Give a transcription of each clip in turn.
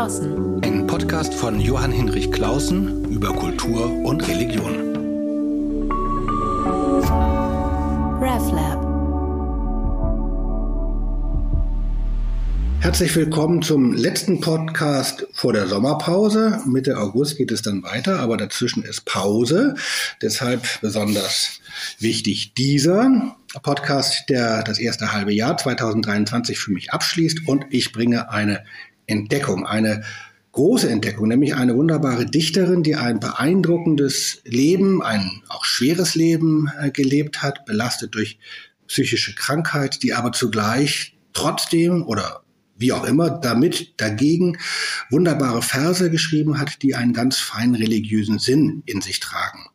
Klausen. Ein Podcast von Johann Hinrich Klausen über Kultur und Religion. RevLab. Herzlich willkommen zum letzten Podcast vor der Sommerpause. Mitte August geht es dann weiter, aber dazwischen ist Pause. Deshalb besonders wichtig dieser Podcast, der das erste halbe Jahr 2023 für mich abschließt und ich bringe eine Entdeckung, eine große Entdeckung, nämlich eine wunderbare Dichterin, die ein beeindruckendes Leben, ein auch schweres Leben äh, gelebt hat, belastet durch psychische Krankheit, die aber zugleich trotzdem oder wie auch immer, damit dagegen wunderbare Verse geschrieben hat, die einen ganz feinen religiösen Sinn in sich tragen.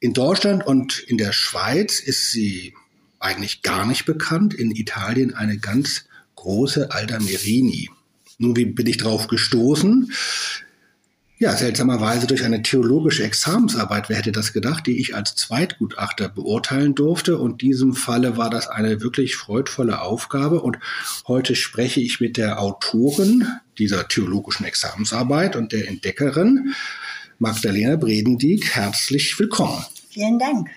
In Deutschland und in der Schweiz ist sie eigentlich gar nicht bekannt, in Italien eine ganz große Alda Merini. Nun, wie bin ich drauf gestoßen? Ja, seltsamerweise durch eine theologische Examensarbeit, wer hätte das gedacht, die ich als Zweitgutachter beurteilen durfte. Und in diesem Falle war das eine wirklich freudvolle Aufgabe. Und heute spreche ich mit der Autorin dieser theologischen Examensarbeit und der Entdeckerin Magdalena Bredendieck. Herzlich willkommen. Vielen Dank.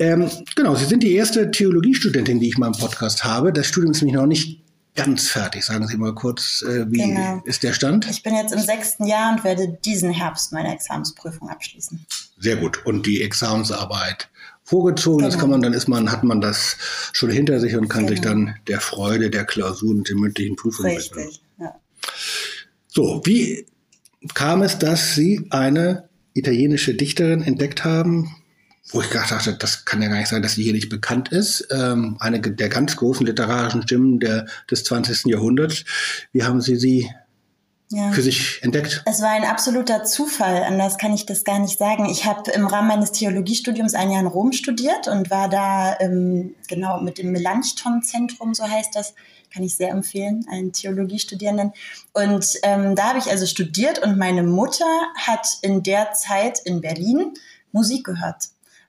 Ähm, genau, Sie sind die erste Theologiestudentin, die ich mal im Podcast habe. Das Studium ist nämlich noch nicht ganz fertig. Sagen Sie mal kurz, äh, wie genau. ist der Stand? Ich bin jetzt im sechsten Jahr und werde diesen Herbst meine Examensprüfung abschließen. Sehr gut. Und die Examensarbeit vorgezogen, genau. das kann man, dann ist man, hat man das schon hinter sich und kann genau. sich dann der Freude der Klausur und der mündlichen Prüfung Richtig, ja. So, wie kam es, dass Sie eine italienische Dichterin entdeckt haben, wo ich gedacht dachte, das kann ja gar nicht sein, dass sie hier nicht bekannt ist. Ähm, eine der ganz großen literarischen Stimmen der, des 20. Jahrhunderts. Wie haben Sie sie ja. für sich entdeckt? Es war ein absoluter Zufall, anders kann ich das gar nicht sagen. Ich habe im Rahmen meines Theologiestudiums ein Jahr in Rom studiert und war da ähm, genau mit dem Melanchthon-Zentrum, so heißt das, kann ich sehr empfehlen, allen Theologiestudierenden. Und ähm, da habe ich also studiert und meine Mutter hat in der Zeit in Berlin Musik gehört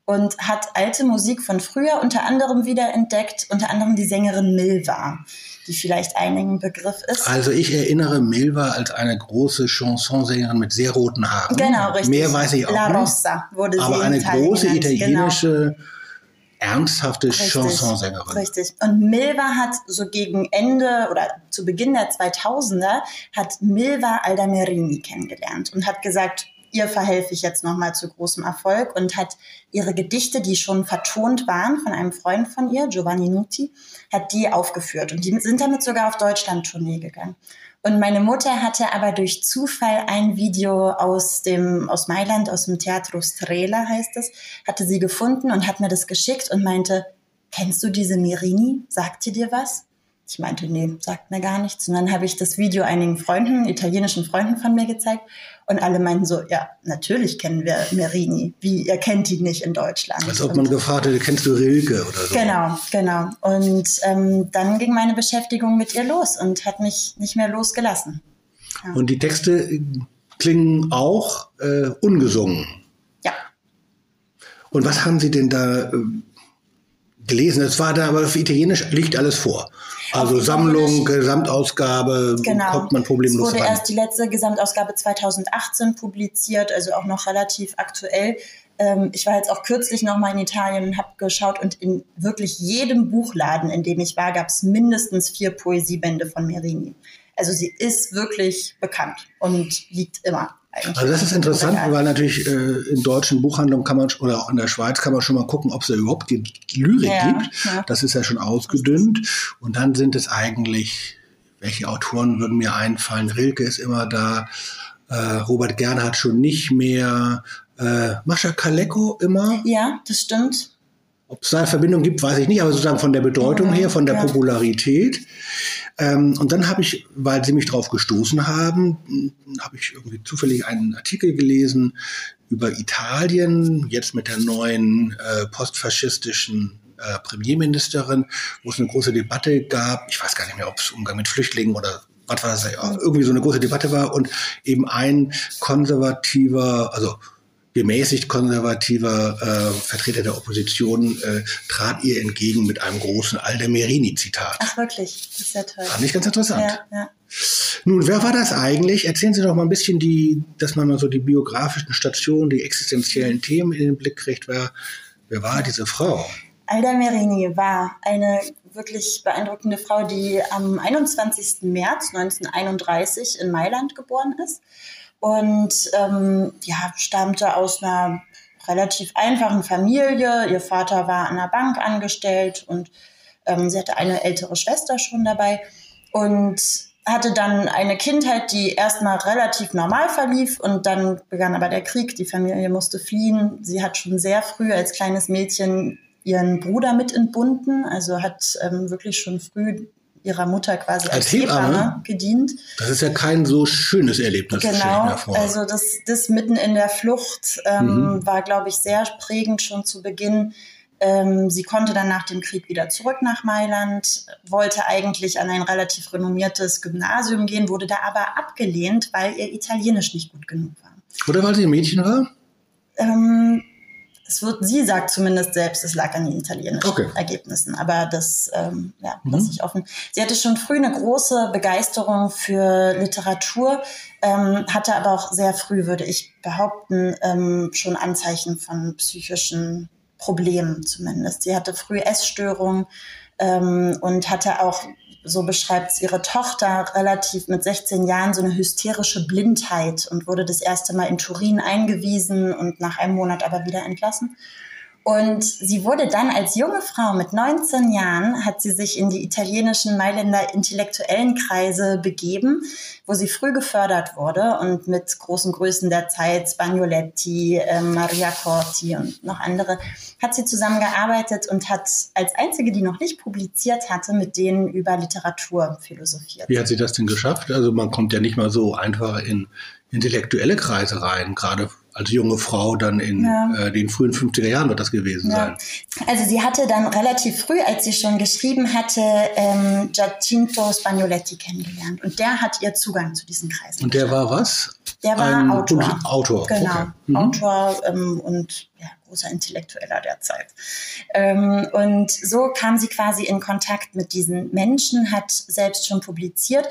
und hat alte Musik von früher unter anderem wiederentdeckt, unter anderem die Sängerin Milva, die vielleicht einigen Begriff ist. Also ich erinnere Milva als eine große Chansonsängerin mit sehr roten Haaren. Genau, richtig. Mehr weiß ich auch La. Rossa wurde sie Aber eine Italien große genannt. italienische, genau. ernsthafte Richtig, Chansonsängerin. Richtig. Und Milva hat so gegen Ende oder zu Beginn der 2000er hat Milva Aldamerini kennengelernt und hat gesagt, ihr verhelfe ich jetzt nochmal zu großem Erfolg und hat ihre Gedichte, die schon vertont waren von einem Freund von ihr, Giovanni Nuti, hat die aufgeführt und die sind damit sogar auf Deutschland-Tournee gegangen. Und meine Mutter hatte aber durch Zufall ein Video aus dem, aus Mailand, aus dem Teatro Strela heißt es, hatte sie gefunden und hat mir das geschickt und meinte, kennst du diese Mirini? Sagt sie dir was? Ich meinte, nee, sagt mir gar nichts. Und dann habe ich das Video einigen Freunden, italienischen Freunden von mir gezeigt. Und alle meinten so, ja, natürlich kennen wir Merini. Wie, ihr kennt ihn nicht in Deutschland. Als ob man und, gefragt hätte, kennst du Rilke oder so. Genau, genau. Und ähm, dann ging meine Beschäftigung mit ihr los und hat mich nicht mehr losgelassen. Ja. Und die Texte klingen auch äh, ungesungen. Ja. Und was haben Sie denn da äh, gelesen? Das war da, aber auf Italienisch liegt alles vor. Also Sammlung, Gesamtausgabe, genau. kommt man problemlos Es wurde rein. erst die letzte Gesamtausgabe 2018 publiziert, also auch noch relativ aktuell. Ähm, ich war jetzt auch kürzlich noch mal in Italien und habe geschaut und in wirklich jedem Buchladen, in dem ich war, gab es mindestens vier Poesiebände von Merini. Also sie ist wirklich bekannt und liegt immer also das ist interessant, weil natürlich äh, in deutschen Buchhandlungen kann man oder auch in der Schweiz kann man schon mal gucken, ob es da überhaupt die Lyrik Ja, gibt. ja. Das ist ja schon ausgedünnt. Und dann sind es eigentlich, welche Autoren würden mir einfallen? Rilke ist immer da, äh, Robert Gernhardt schon nicht mehr, äh, Mascha Kaleko immer. Ja, das stimmt. Ob es da eine Verbindung gibt, weiß ich nicht, aber sozusagen von der Bedeutung Ja, her, von der ja. Popularität. Ähm, und dann habe ich, weil sie mich darauf gestoßen haben, habe ich irgendwie zufällig einen Artikel gelesen über Italien, jetzt mit der neuen äh, postfaschistischen äh, Premierministerin, wo es eine große Debatte gab. Ich weiß gar nicht mehr, ob es Umgang mit Flüchtlingen oder was war das, ja, irgendwie so eine große Debatte war und eben ein konservativer, also gemäßigt konservativer äh, Vertreter der Opposition äh, trat ihr entgegen mit einem großen Aldemerini-Zitat. Ach wirklich, das ist ja toll. Fand ich ganz interessant. Ja, ja. Nun, wer war das eigentlich? Erzählen Sie doch mal ein bisschen die, dass man mal so die biografischen Stationen, die existenziellen Themen in den Blick kriegt. Wer, wer war diese Frau? Alda Merini war eine wirklich beeindruckende Frau, die am 21. März 1931 in Mailand geboren ist und ähm, ja, stammte aus einer relativ einfachen Familie. Ihr Vater war an der Bank angestellt und ähm, sie hatte eine ältere Schwester schon dabei und hatte dann eine Kindheit, die erstmal relativ normal verlief und dann begann aber der Krieg. Die Familie musste fliehen. Sie hat schon sehr früh als kleines Mädchen ihren Bruder mit entbunden, also hat ähm, wirklich schon früh ihrer Mutter quasi als, als Hebamme gedient. Das ist ja kein so schönes Erlebnis. Genau, also das, das mitten in der Flucht ähm, mhm. war, glaube ich, sehr prägend schon zu Beginn. Ähm, sie konnte dann nach dem Krieg wieder zurück nach Mailand, wollte eigentlich an ein relativ renommiertes Gymnasium gehen, wurde da aber abgelehnt, weil ihr Italienisch nicht gut genug war. Oder weil sie ein Mädchen war? Ähm, es wird, sie sagt zumindest selbst, es lag an den italienischen okay. Ergebnissen, aber das ähm, ja, mhm. lasse ich offen. Sie hatte schon früh eine große Begeisterung für Literatur, ähm, hatte aber auch sehr früh, würde ich behaupten, ähm, schon Anzeichen von psychischen Problemen zumindest. Sie hatte früh Essstörungen ähm, und hatte auch so beschreibt es ihre Tochter, relativ mit 16 Jahren so eine hysterische Blindheit und wurde das erste Mal in Turin eingewiesen und nach einem Monat aber wieder entlassen. Und sie wurde dann als junge Frau mit 19 Jahren, hat sie sich in die italienischen Mailänder intellektuellen Kreise begeben, wo sie früh gefördert wurde und mit großen Größen der Zeit, Spagnoletti, äh, Maria Corti und noch andere, hat sie zusammengearbeitet und hat als einzige, die noch nicht publiziert hatte, mit denen über Literatur philosophiert. Wie hat sie das denn geschafft? Also man kommt ja nicht mal so einfach in intellektuelle Kreise rein, gerade als junge Frau dann in ja. äh, den frühen 50er Jahren wird das gewesen ja. sein. Also sie hatte dann relativ früh, als sie schon geschrieben hatte, ähm, Giacinto Spagnoletti kennengelernt. Und der hat ihr Zugang zu diesen Kreisen. Und der war was? Der war Ein Autor. Autor. Genau. Okay. Mhm. Autor ähm, und ja, großer Intellektueller der Zeit. Ähm, und so kam sie quasi in Kontakt mit diesen Menschen, hat selbst schon publiziert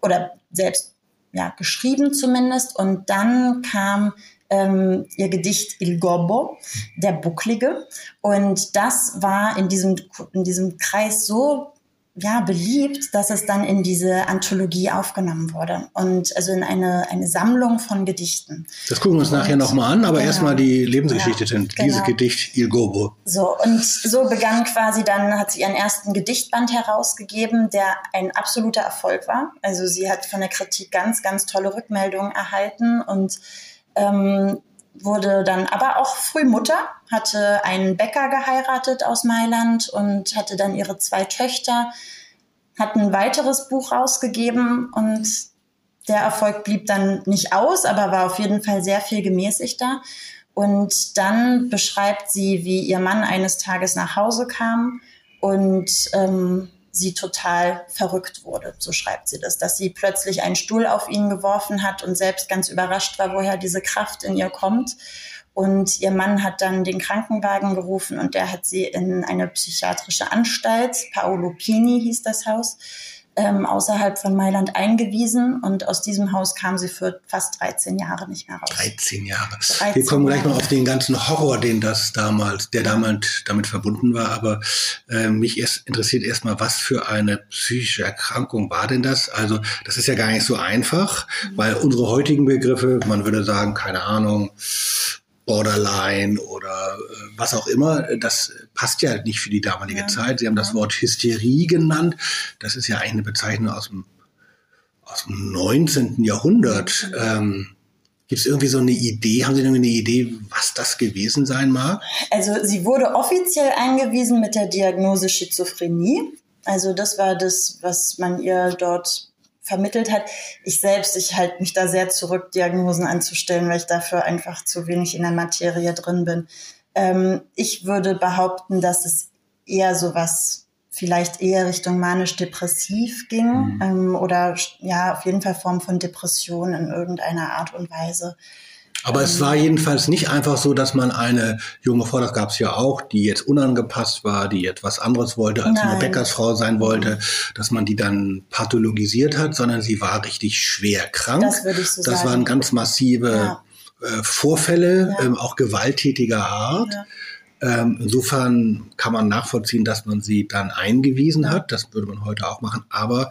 oder selbst ja, geschrieben zumindest. Und dann kam ähm, ihr Gedicht Il Gobbo, der Bucklige. Und das war in diesem, in diesem Kreis so ja, beliebt, dass es dann in diese Anthologie aufgenommen wurde und also in eine, eine Sammlung von Gedichten. Das gucken wir uns und, nachher nochmal an, aber genau, erstmal die Lebensgeschichte, ja, genau. dieses Gedicht Il Gobo. So, und so begann quasi dann, hat sie ihren ersten Gedichtband herausgegeben, der ein absoluter Erfolg war. Also sie hat von der Kritik ganz, ganz tolle Rückmeldungen erhalten und ähm, wurde dann aber auch früh Mutter, hatte einen Bäcker geheiratet aus Mailand und hatte dann ihre zwei Töchter, hat ein weiteres Buch rausgegeben und der Erfolg blieb dann nicht aus, aber war auf jeden Fall sehr viel gemäßigter. Und dann beschreibt sie, wie ihr Mann eines Tages nach Hause kam und ähm, sie total verrückt wurde, so schreibt sie das, dass sie plötzlich einen Stuhl auf ihn geworfen hat und selbst ganz überrascht war, woher diese Kraft in ihr kommt. Und ihr Mann hat dann den Krankenwagen gerufen und der hat sie in eine psychiatrische Anstalt, Paolo Pini hieß das Haus, ähm, außerhalb von Mailand eingewiesen und aus diesem Haus kam sie für fast 13 Jahre nicht mehr raus. 13 Jahre. 13 Wir kommen gleich mal auf den ganzen Horror, den das damals, der damals damit verbunden war. Aber äh, mich erst, interessiert erstmal, was für eine psychische Erkrankung war denn das? Also das ist ja gar nicht so einfach, mhm. weil unsere heutigen Begriffe, man würde sagen, keine Ahnung, Borderline oder äh, was auch immer, das passt ja nicht für die damalige ja. Zeit. Sie haben das Wort Hysterie genannt. Das ist ja eigentlich eine Bezeichnung aus dem, aus dem 19. Jahrhundert. Ähm, Gibt es irgendwie so eine Idee? Haben Sie irgendwie eine Idee, was das gewesen sein mag? Also sie wurde offiziell eingewiesen mit der Diagnose Schizophrenie. Also das war das, was man ihr dort vermittelt hat. Ich selbst, ich halte mich da sehr zurück, Diagnosen anzustellen, weil ich dafür einfach zu wenig in der Materie drin bin. Ähm, ich würde behaupten, dass es eher sowas vielleicht eher Richtung manisch-depressiv ging mhm. ähm, oder ja, auf jeden Fall Form von Depression in irgendeiner Art und Weise. Aber es war jedenfalls nicht einfach so, dass man eine junge Frau, das gab es ja auch, die jetzt unangepasst war, die etwas anderes wollte, als Nein. eine Bäckersfrau sein wollte, dass man die dann pathologisiert hat, sondern sie war richtig schwer krank. Das würde ich so das sagen. waren ganz massive ja. äh, Vorfälle, ja. ähm, auch gewalttätiger Art. Ja. Ähm, insofern kann man nachvollziehen, dass man sie dann eingewiesen hat. Das würde man heute auch machen. Aber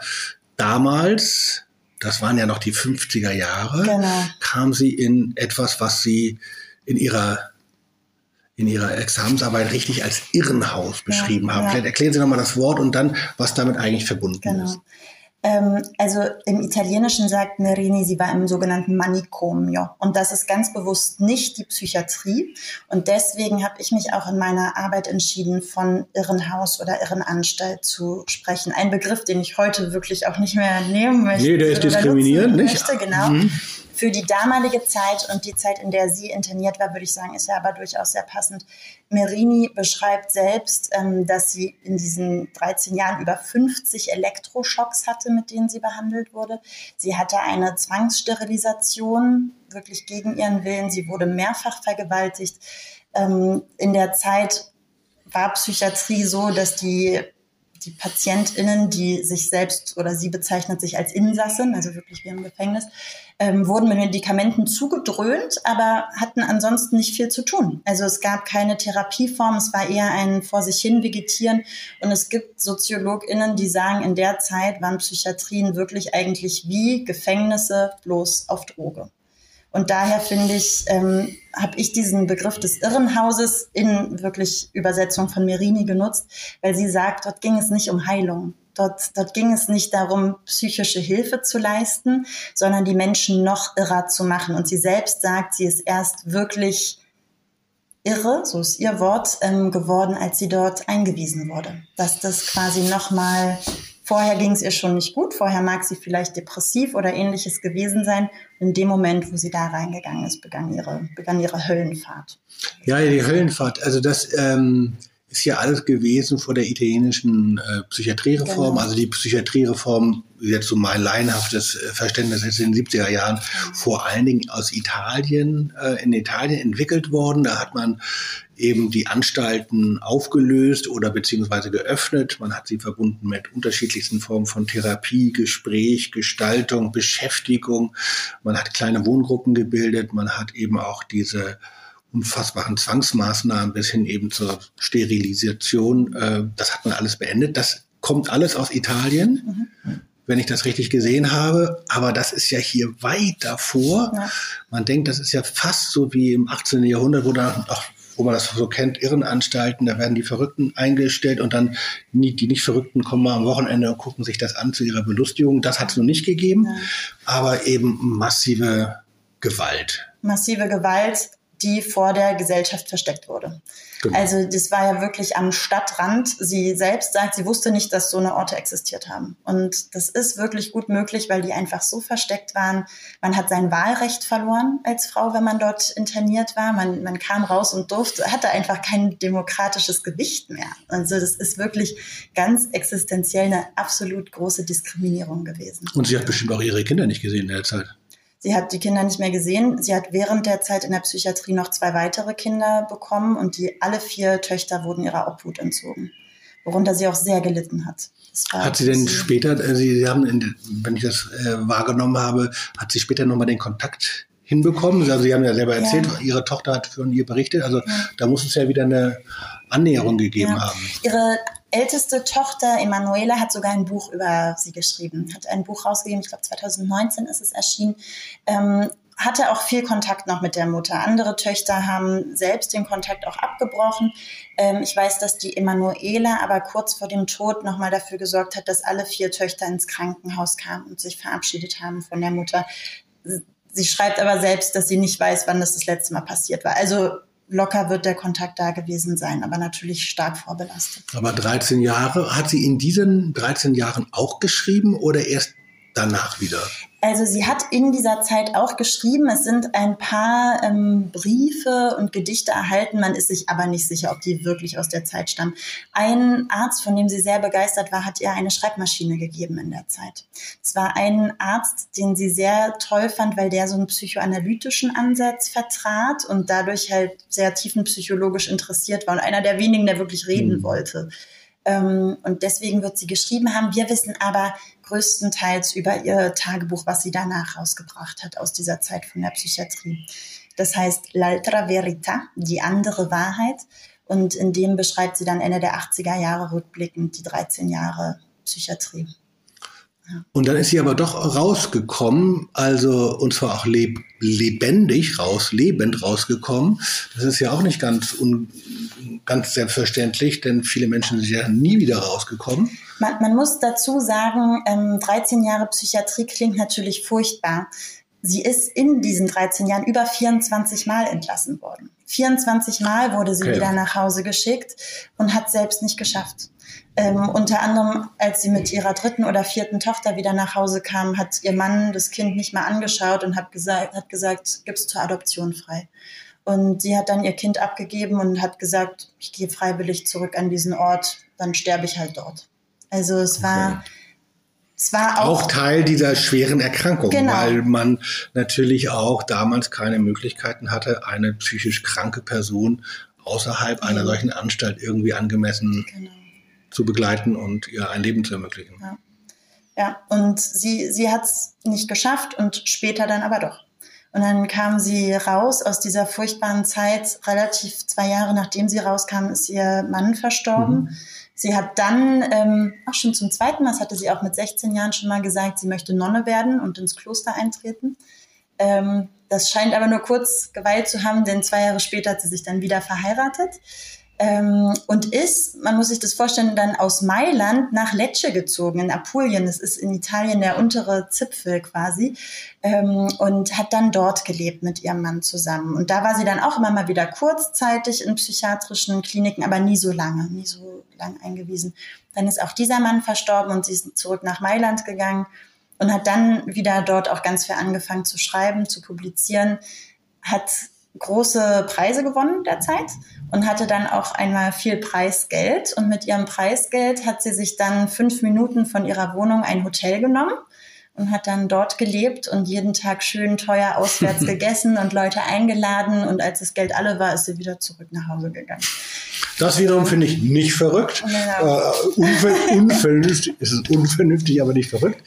damals, das waren ja noch die 50er Jahre, genau. kam sie in etwas, was sie in ihrer in Ihrer Examensarbeit richtig als Irrenhaus beschrieben ja, haben. Ja. Vielleicht erklären Sie nochmal das Wort und dann, was damit eigentlich verbunden genau. ist. Ähm, also im Italienischen sagt Merini, sie war im sogenannten Manicomio. Und das ist ganz bewusst nicht die Psychiatrie. Und deswegen habe ich mich auch in meiner Arbeit entschieden, von Irrenhaus oder Irrenanstalt zu sprechen. Ein Begriff, den ich heute wirklich auch nicht mehr nehmen möchte. Nee, der ist diskriminierend, nicht? Möchte, genau. Mhm. Für die damalige Zeit und die Zeit, in der sie interniert war, würde ich sagen, ist ja aber durchaus sehr passend. Merini beschreibt selbst, ähm, dass sie in diesen 13 Jahren über 50 Elektroschocks hatte, mit denen sie behandelt wurde. Sie hatte eine Zwangssterilisation, wirklich gegen ihren Willen. Sie wurde mehrfach vergewaltigt. Ähm, in der Zeit war Psychiatrie so, dass die die PatientInnen, die sich selbst oder sie bezeichnet sich als Insassin, also wirklich wie im Gefängnis, ähm, wurden mit Medikamenten zugedröhnt, aber hatten ansonsten nicht viel zu tun. Also es gab keine Therapieform, es war eher ein vor sich hin vegetieren. Und es gibt SoziologInnen, die sagen, in der Zeit waren Psychiatrien wirklich eigentlich wie Gefängnisse bloß auf Droge. Und daher finde ich, ähm, habe ich diesen Begriff des Irrenhauses in wirklich Übersetzung von Merini genutzt, weil sie sagt, dort ging es nicht um Heilung. Dort, dort ging es nicht darum, psychische Hilfe zu leisten, sondern die Menschen noch irrer zu machen. Und sie selbst sagt, sie ist erst wirklich irre, so ist ihr Wort, ähm, geworden, als sie dort eingewiesen wurde. Dass das quasi nochmal Vorher ging es ihr schon nicht gut, vorher mag sie vielleicht depressiv oder ähnliches gewesen sein. In dem Moment, wo sie da reingegangen ist, begann ihre, begann ihre Höllenfahrt. Ja, die Höllenfahrt. Also das ähm, ist ja alles gewesen vor der italienischen äh, Psychiatriereform. Genau. Also die Psychiatriereform, jetzt so mein laienhaftes äh, Verständnis, ist in den 70er Jahren vor allen Dingen aus Italien, äh, in Italien entwickelt worden. Da hat man eben die Anstalten aufgelöst oder beziehungsweise geöffnet. Man hat sie verbunden mit unterschiedlichsten Formen von Therapie, Gespräch, Gestaltung, Beschäftigung. Man hat kleine Wohngruppen gebildet. Man hat eben auch diese unfassbaren Zwangsmaßnahmen bis hin eben zur Sterilisation. Äh, das hat man alles beendet. Das kommt alles aus Italien. Mhm wenn ich das richtig gesehen habe. Aber das ist ja hier weit davor. Ja. Man denkt, das ist ja fast so wie im 18. Jahrhundert, wo dann auch wo man das so kennt, Irrenanstalten, da werden die Verrückten eingestellt und dann die, die nicht Verrückten kommen mal am Wochenende und gucken sich das an zu ihrer Belustigung. Das hat es noch nicht gegeben, ja. aber eben massive Gewalt. Massive Gewalt, die vor der Gesellschaft versteckt wurde. Genau. Also das war ja wirklich am Stadtrand. Sie selbst sagt, sie wusste nicht, dass so eine Orte existiert haben. Und das ist wirklich gut möglich, weil die einfach so versteckt waren. Man hat sein Wahlrecht verloren als Frau, wenn man dort interniert war. Man, man kam raus und durfte, hatte einfach kein demokratisches Gewicht mehr. Also das ist wirklich ganz existenziell eine absolut große Diskriminierung gewesen. Und sie hat bestimmt auch ihre Kinder nicht gesehen in der Zeit. Sie hat die Kinder nicht mehr gesehen. Sie hat während der Zeit in der Psychiatrie noch zwei weitere Kinder bekommen und die alle vier Töchter wurden ihrer Obhut entzogen, worunter sie auch sehr gelitten hat. Hat sie denn später, sie, sie haben, in, wenn ich das äh, wahrgenommen habe, hat sie später nochmal den Kontakt hinbekommen? Also Sie haben ja selber erzählt, ja. Ihre Tochter hat von ihr berichtet. Also ja. da muss es ja wieder eine Annäherung gegeben ja. haben. Ihre älteste Tochter, Emanuela, hat sogar ein Buch über sie geschrieben, hat ein Buch rausgegeben, ich glaube 2019 ist es erschienen. Ähm, hatte auch viel Kontakt noch mit der Mutter. Andere Töchter haben selbst den Kontakt auch abgebrochen. Ähm, ich weiß, dass die Emanuela aber kurz vor dem Tod nochmal dafür gesorgt hat, dass alle vier Töchter ins Krankenhaus kamen und sich verabschiedet haben von der Mutter. Sie schreibt aber selbst, dass sie nicht weiß, wann das das letzte Mal passiert war. Also locker wird der Kontakt da gewesen sein, aber natürlich stark vorbelastet. Aber 13 Jahre, hat sie in diesen 13 Jahren auch geschrieben oder erst danach wieder? Also sie hat in dieser Zeit auch geschrieben, es sind ein paar ähm, Briefe und Gedichte erhalten, man ist sich aber nicht sicher, ob die wirklich aus der Zeit stammen. Ein Arzt, von dem sie sehr begeistert war, hat ihr eine Schreibmaschine gegeben in der Zeit. Es war ein Arzt, den sie sehr toll fand, weil der so einen psychoanalytischen Ansatz vertrat und dadurch halt sehr tiefenpsychologisch interessiert war und einer der wenigen, der wirklich reden mhm. wollte. Ähm, und deswegen wird sie geschrieben haben. Wir wissen aber größtenteils über ihr Tagebuch, was sie danach rausgebracht hat aus dieser Zeit von der Psychiatrie. Das heißt L'altra verita, die andere Wahrheit. Und in dem beschreibt sie dann Ende der 80er Jahre rückblickend die 13 Jahre Psychiatrie. Und dann ist sie aber doch rausgekommen, also und zwar auch leb lebendig raus, lebend rausgekommen. Das ist ja auch nicht ganz, ganz selbstverständlich, denn viele Menschen sind ja nie wieder rausgekommen. Man, man muss dazu sagen, ähm, 13 Jahre Psychiatrie klingt natürlich furchtbar. Sie ist in diesen 13 Jahren über 24 Mal entlassen worden. 24 Mal wurde sie okay. wieder nach Hause geschickt und hat selbst nicht geschafft. Ähm, unter anderem, als sie mit ihrer dritten oder vierten Tochter wieder nach Hause kam, hat ihr Mann das Kind nicht mal angeschaut und hat gesagt, hat gesagt, gib's zur Adoption frei. Und sie hat dann ihr Kind abgegeben und hat gesagt, ich gehe freiwillig zurück an diesen Ort, dann sterbe ich halt dort. Also es war, es war auch, auch, Teil dieser schweren Erkrankung, genau. weil man natürlich auch damals keine Möglichkeiten hatte, eine psychisch kranke Person außerhalb einer solchen Anstalt irgendwie angemessen genau zu begleiten und ihr ein Leben zu ermöglichen. Ja, ja. und sie, sie hat es nicht geschafft und später dann aber doch. Und dann kam sie raus aus dieser furchtbaren Zeit. Relativ zwei Jahre nachdem sie rauskam, ist ihr Mann verstorben. Mhm. Sie hat dann, ähm, auch schon zum zweiten Mal, das hatte sie auch mit 16 Jahren schon mal gesagt, sie möchte Nonne werden und ins Kloster eintreten. Ähm, das scheint aber nur kurz geweilt zu haben, denn zwei Jahre später hat sie sich dann wieder verheiratet ähm, und ist, man muss sich das vorstellen, dann aus Mailand nach Lecce gezogen, in Apulien. Das ist in Italien der untere Zipfel quasi. Ähm, und hat dann dort gelebt mit ihrem Mann zusammen. Und da war sie dann auch immer mal wieder kurzzeitig in psychiatrischen Kliniken, aber nie so lange, nie so lang eingewiesen. Dann ist auch dieser Mann verstorben und sie ist zurück nach Mailand gegangen und hat dann wieder dort auch ganz viel angefangen zu schreiben, zu publizieren, hat große Preise gewonnen derzeit und hatte dann auch einmal viel Preisgeld. Und mit ihrem Preisgeld hat sie sich dann fünf Minuten von ihrer Wohnung ein Hotel genommen und hat dann dort gelebt und jeden Tag schön teuer auswärts gegessen und Leute eingeladen. Und als das Geld alle war, ist sie wieder zurück nach Hause gegangen. Das wiederum finde ich nicht verrückt. Genau. Äh, unver unvernünftig, es ist unvernünftig, aber nicht verrückt.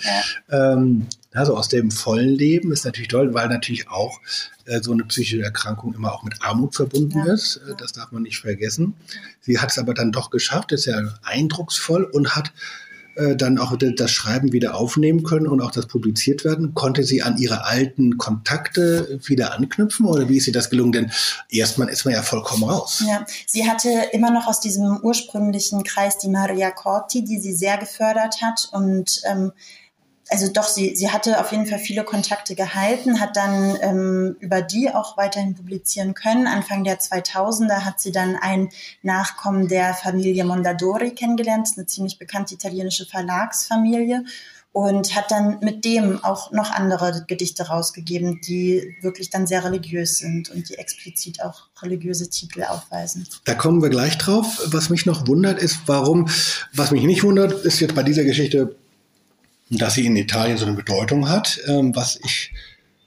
Ja. Ähm, also aus dem vollen Leben ist natürlich toll, weil natürlich auch äh, so eine psychische Erkrankung immer auch mit Armut verbunden ja. ist. Äh, das darf man nicht vergessen. Sie hat es aber dann doch geschafft, ist ja eindrucksvoll und hat äh, dann auch das Schreiben wieder aufnehmen können und auch das publiziert werden. Konnte sie an ihre alten Kontakte wieder anknüpfen oder wie ist ihr das gelungen? Denn erstmal ist man ja vollkommen raus. Ja, sie hatte immer noch aus diesem ursprünglichen Kreis die Maria Corti, die sie sehr gefördert hat und ähm, also doch, sie, sie hatte auf jeden Fall viele Kontakte gehalten, hat dann ähm, über die auch weiterhin publizieren können. Anfang der 2000er hat sie dann ein Nachkommen der Familie Mondadori kennengelernt, eine ziemlich bekannte italienische Verlagsfamilie und hat dann mit dem auch noch andere Gedichte rausgegeben, die wirklich dann sehr religiös sind und die explizit auch religiöse Titel aufweisen. Da kommen wir gleich drauf. Was mich noch wundert ist, warum, was mich nicht wundert, ist jetzt bei dieser Geschichte dass sie in Italien so eine Bedeutung hat, ähm, was ich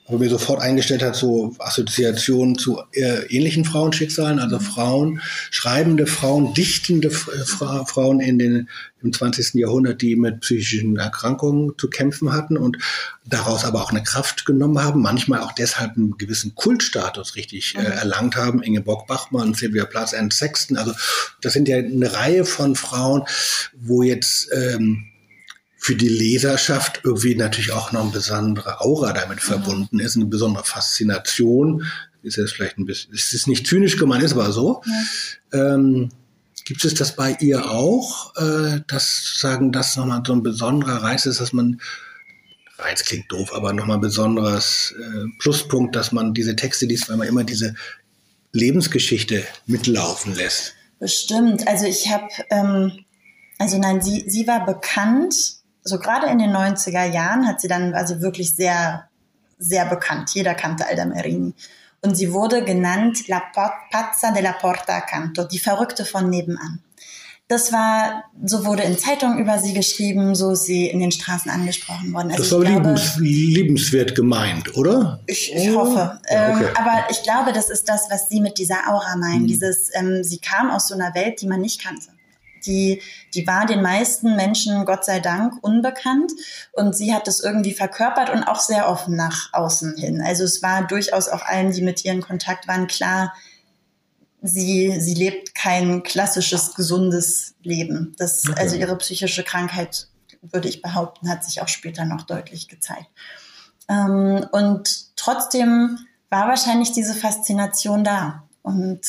aber mir sofort eingestellt hat, so Assoziationen zu äh, ähnlichen Frauenschicksalen, also Frauen, schreibende Frauen, dichtende äh, Fra Frauen in den, im 20. Jahrhundert, die mit psychischen Erkrankungen zu kämpfen hatten und daraus aber auch eine Kraft genommen haben, manchmal auch deshalb einen gewissen Kultstatus richtig äh, mhm. erlangt haben. Ingeborg Bachmann, Sylvia Plath, Anne Sexton, also das sind ja eine Reihe von Frauen, wo jetzt ähm, für die Leserschaft irgendwie natürlich auch noch eine besondere Aura damit verbunden ist, eine besondere Faszination. Ist jetzt vielleicht ein bisschen, es ist nicht zynisch gemeint, ist aber so. Ja. Ähm, gibt es das bei ihr auch, äh, dass sagen, das nochmal so ein besonderer Reiz ist, dass man Reiz klingt doof, aber nochmal ein besonderes äh, Pluspunkt, dass man diese Texte liest, weil man immer diese Lebensgeschichte mitlaufen lässt. Bestimmt. Also ich habe, ähm, also nein, sie, sie war bekannt so gerade in den 90er Jahren hat sie dann, war sie wirklich sehr, sehr bekannt. Jeder kannte Alda Merini. Und sie wurde genannt La Pazza della Porta Accanto, die Verrückte von nebenan. Das war, so wurde in Zeitungen über sie geschrieben, so ist sie in den Straßen angesprochen worden. Also das war glaube, liebens, liebenswert gemeint, oder? Ich, ich hoffe. Ja, okay. ähm, aber ich glaube, das ist das, was sie mit dieser Aura meinen. Mhm. Dieses, ähm, sie kam aus so einer Welt, die man nicht kannte. Die, die war den meisten Menschen, Gott sei Dank, unbekannt. Und sie hat das irgendwie verkörpert und auch sehr offen nach außen hin. Also es war durchaus auch allen, die mit ihr in Kontakt waren, klar, sie, sie lebt kein klassisches, gesundes Leben. Das, okay. Also ihre psychische Krankheit, würde ich behaupten, hat sich auch später noch deutlich gezeigt. Ähm, und trotzdem war wahrscheinlich diese Faszination da. Und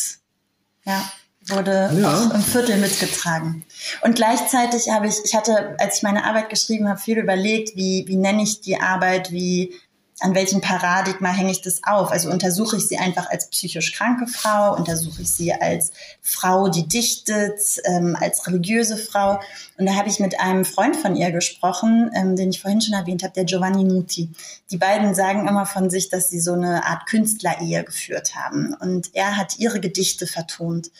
ja, wurde ja. im Viertel mitgetragen. Und gleichzeitig habe ich, ich hatte, als ich meine Arbeit geschrieben habe, viel überlegt, wie, wie nenne ich die Arbeit, wie, an welchem Paradigma hänge ich das auf? Also untersuche ich sie einfach als psychisch kranke Frau, untersuche ich sie als Frau, die dichtet, ähm, als religiöse Frau. Und da habe ich mit einem Freund von ihr gesprochen, ähm, den ich vorhin schon erwähnt habe, der Giovanni Nuti. Die beiden sagen immer von sich, dass sie so eine Art Künstlerehe geführt haben. Und er hat ihre Gedichte vertont.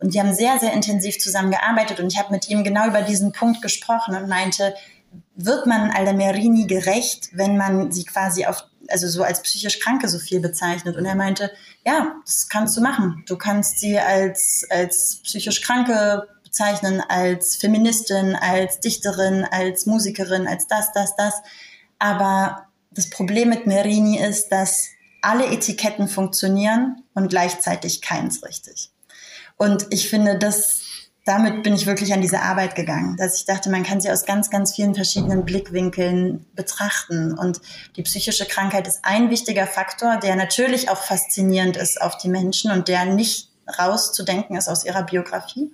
Und die haben sehr, sehr intensiv zusammengearbeitet. Und ich habe mit ihm genau über diesen Punkt gesprochen und meinte, wird man Aldamerini gerecht, wenn man sie quasi auf, also so als psychisch Kranke so viel bezeichnet? Und er meinte, ja, das kannst du machen. Du kannst sie als, als psychisch Kranke bezeichnen, als Feministin, als Dichterin, als Musikerin, als das, das, das. Aber das Problem mit Merini ist, dass alle Etiketten funktionieren und gleichzeitig keins richtig. Und ich finde, das damit bin ich wirklich an diese Arbeit gegangen, dass ich dachte, man kann sie aus ganz, ganz vielen verschiedenen Blickwinkeln betrachten. Und die psychische Krankheit ist ein wichtiger Faktor, der natürlich auch faszinierend ist auf die Menschen und der nicht rauszudenken ist aus ihrer Biografie.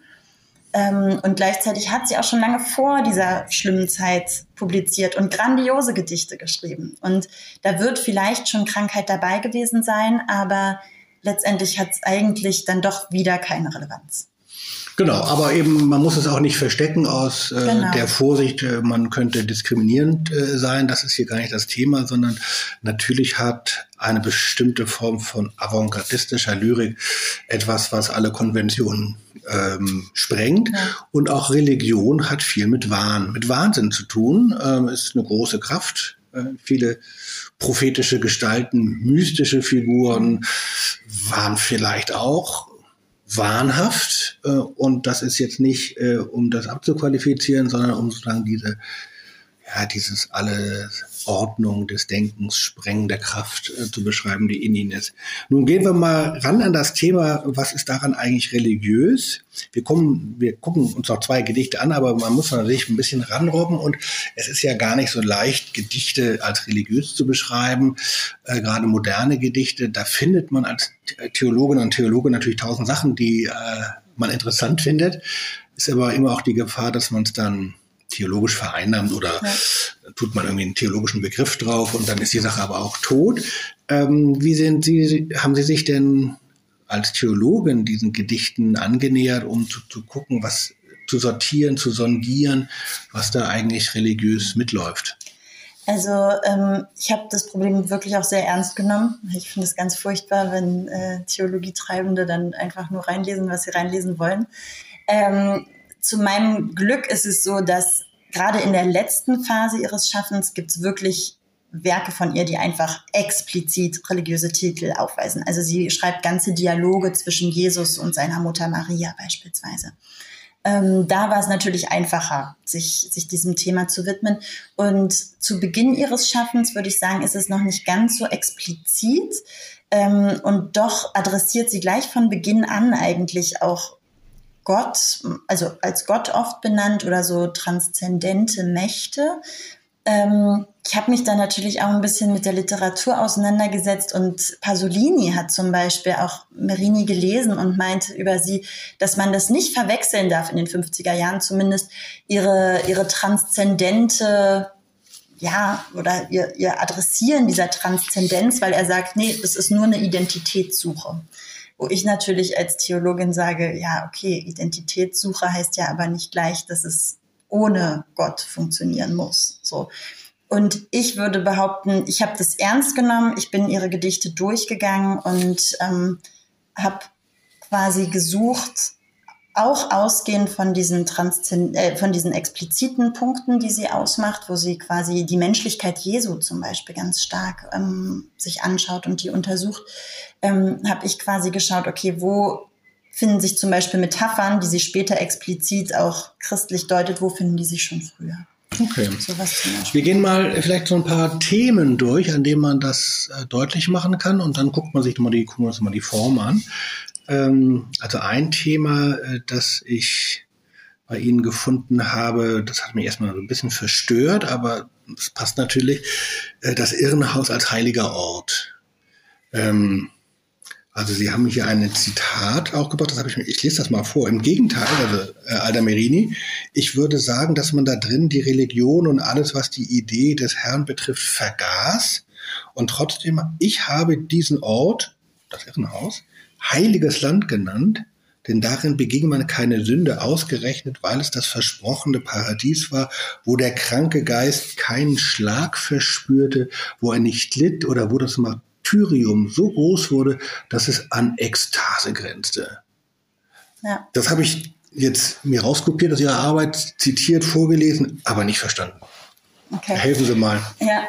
Ähm, und gleichzeitig hat sie auch schon lange vor dieser schlimmen Zeit publiziert und grandiose Gedichte geschrieben. Und da wird vielleicht schon Krankheit dabei gewesen sein, aber letztendlich hat es eigentlich dann doch wieder keine Relevanz. Genau, aber eben, man muss es auch nicht verstecken aus äh, genau. der Vorsicht, äh, man könnte diskriminierend äh, sein. Das ist hier gar nicht das Thema, sondern natürlich hat eine bestimmte Form von avantgardistischer Lyrik etwas, was alle Konventionen ähm, sprengt. Ja. Und auch Religion hat viel mit Wahn, mit Wahnsinn zu tun. Ähm, ist eine große Kraft. Äh, viele prophetische Gestalten, mystische Figuren waren vielleicht auch wahnhaft. Äh, und das ist jetzt nicht, äh, um das abzuqualifizieren, sondern um sozusagen diese, ja, dieses alle Ordnung des Denkens, Sprengen der Kraft äh, zu beschreiben, die in ihnen ist. Nun gehen wir mal ran an das Thema, was ist daran eigentlich religiös? Wir kommen, wir gucken uns noch zwei Gedichte an, aber man muss natürlich ein bisschen ranrobben und es ist ja gar nicht so leicht, Gedichte als religiös zu beschreiben. Äh, gerade moderne Gedichte, da findet man als Theologin und Theologe natürlich tausend Sachen, die äh, man interessant findet. Ist aber immer auch die Gefahr, dass man es dann theologisch vereinnahmt oder ja. tut man irgendwie einen theologischen Begriff drauf und dann ist die Sache aber auch tot. Ähm, wie sind Sie, haben Sie sich denn als Theologin diesen Gedichten angenähert, um zu, zu gucken, was zu sortieren, zu sondieren, was da eigentlich religiös mitläuft? Also ähm, ich habe das Problem wirklich auch sehr ernst genommen. Ich finde es ganz furchtbar, wenn äh, Theologietreibende dann einfach nur reinlesen, was sie reinlesen wollen. Ähm, zu meinem Glück ist es so, dass gerade in der letzten Phase ihres Schaffens gibt es wirklich Werke von ihr, die einfach explizit religiöse Titel aufweisen. Also sie schreibt ganze Dialoge zwischen Jesus und seiner Mutter Maria beispielsweise. Ähm, da war es natürlich einfacher, sich, sich diesem Thema zu widmen. Und zu Beginn ihres Schaffens würde ich sagen, ist es noch nicht ganz so explizit. Ähm, und doch adressiert sie gleich von Beginn an eigentlich auch Gott, also als Gott oft benannt oder so transzendente Mächte. Ähm, ich habe mich da natürlich auch ein bisschen mit der Literatur auseinandergesetzt und Pasolini hat zum Beispiel auch Merini gelesen und meinte über sie, dass man das nicht verwechseln darf in den 50er Jahren zumindest ihre, ihre transzendente ja, oder ihr, ihr Adressieren dieser Transzendenz, weil er sagt, nee, das ist nur eine Identitätssuche. Wo ich natürlich als Theologin sage, ja, okay, Identitätssuche heißt ja aber nicht gleich, dass es ohne Gott funktionieren muss. So. Und ich würde behaupten, ich habe das ernst genommen, ich bin ihre Gedichte durchgegangen und ähm, habe quasi gesucht, auch ausgehend von diesen, äh, von diesen expliziten Punkten, die sie ausmacht, wo sie quasi die Menschlichkeit Jesu zum Beispiel ganz stark ähm, sich anschaut und die untersucht, ähm, habe ich quasi geschaut, okay, wo finden sich zum Beispiel Metaphern, die sie später explizit auch christlich deutet, wo finden die sich schon früher? Okay. Wir gehen mal vielleicht so ein paar Themen durch, an denen man das äh, deutlich machen kann und dann guckt man sich mal die, gucken wir uns mal die Form an. Ähm, also ein Thema, äh, das ich bei Ihnen gefunden habe, das hat mich erstmal ein bisschen verstört, aber es passt natürlich, äh, das Irrenhaus als heiliger Ort. Ähm, also Sie haben hier ein Zitat auch gebracht, das habe ich mir, ich lese das mal vor. Im Gegenteil, also äh, Alda Merini, ich würde sagen, dass man da drin die Religion und alles, was die Idee des Herrn betrifft, vergaß. Und trotzdem, ich habe diesen Ort, das Irrenhaus, heiliges Land genannt, denn darin beging man keine Sünde, ausgerechnet, weil es das versprochene Paradies war, wo der kranke Geist keinen Schlag verspürte, wo er nicht litt oder wo das Martyrium so groß wurde, dass es an Ekstase grenzte. Ja. Das habe ich jetzt mir rauskopiert aus Ihrer Arbeit, zitiert, vorgelesen, aber nicht verstanden. Okay. Helfen Sie mal. Ja,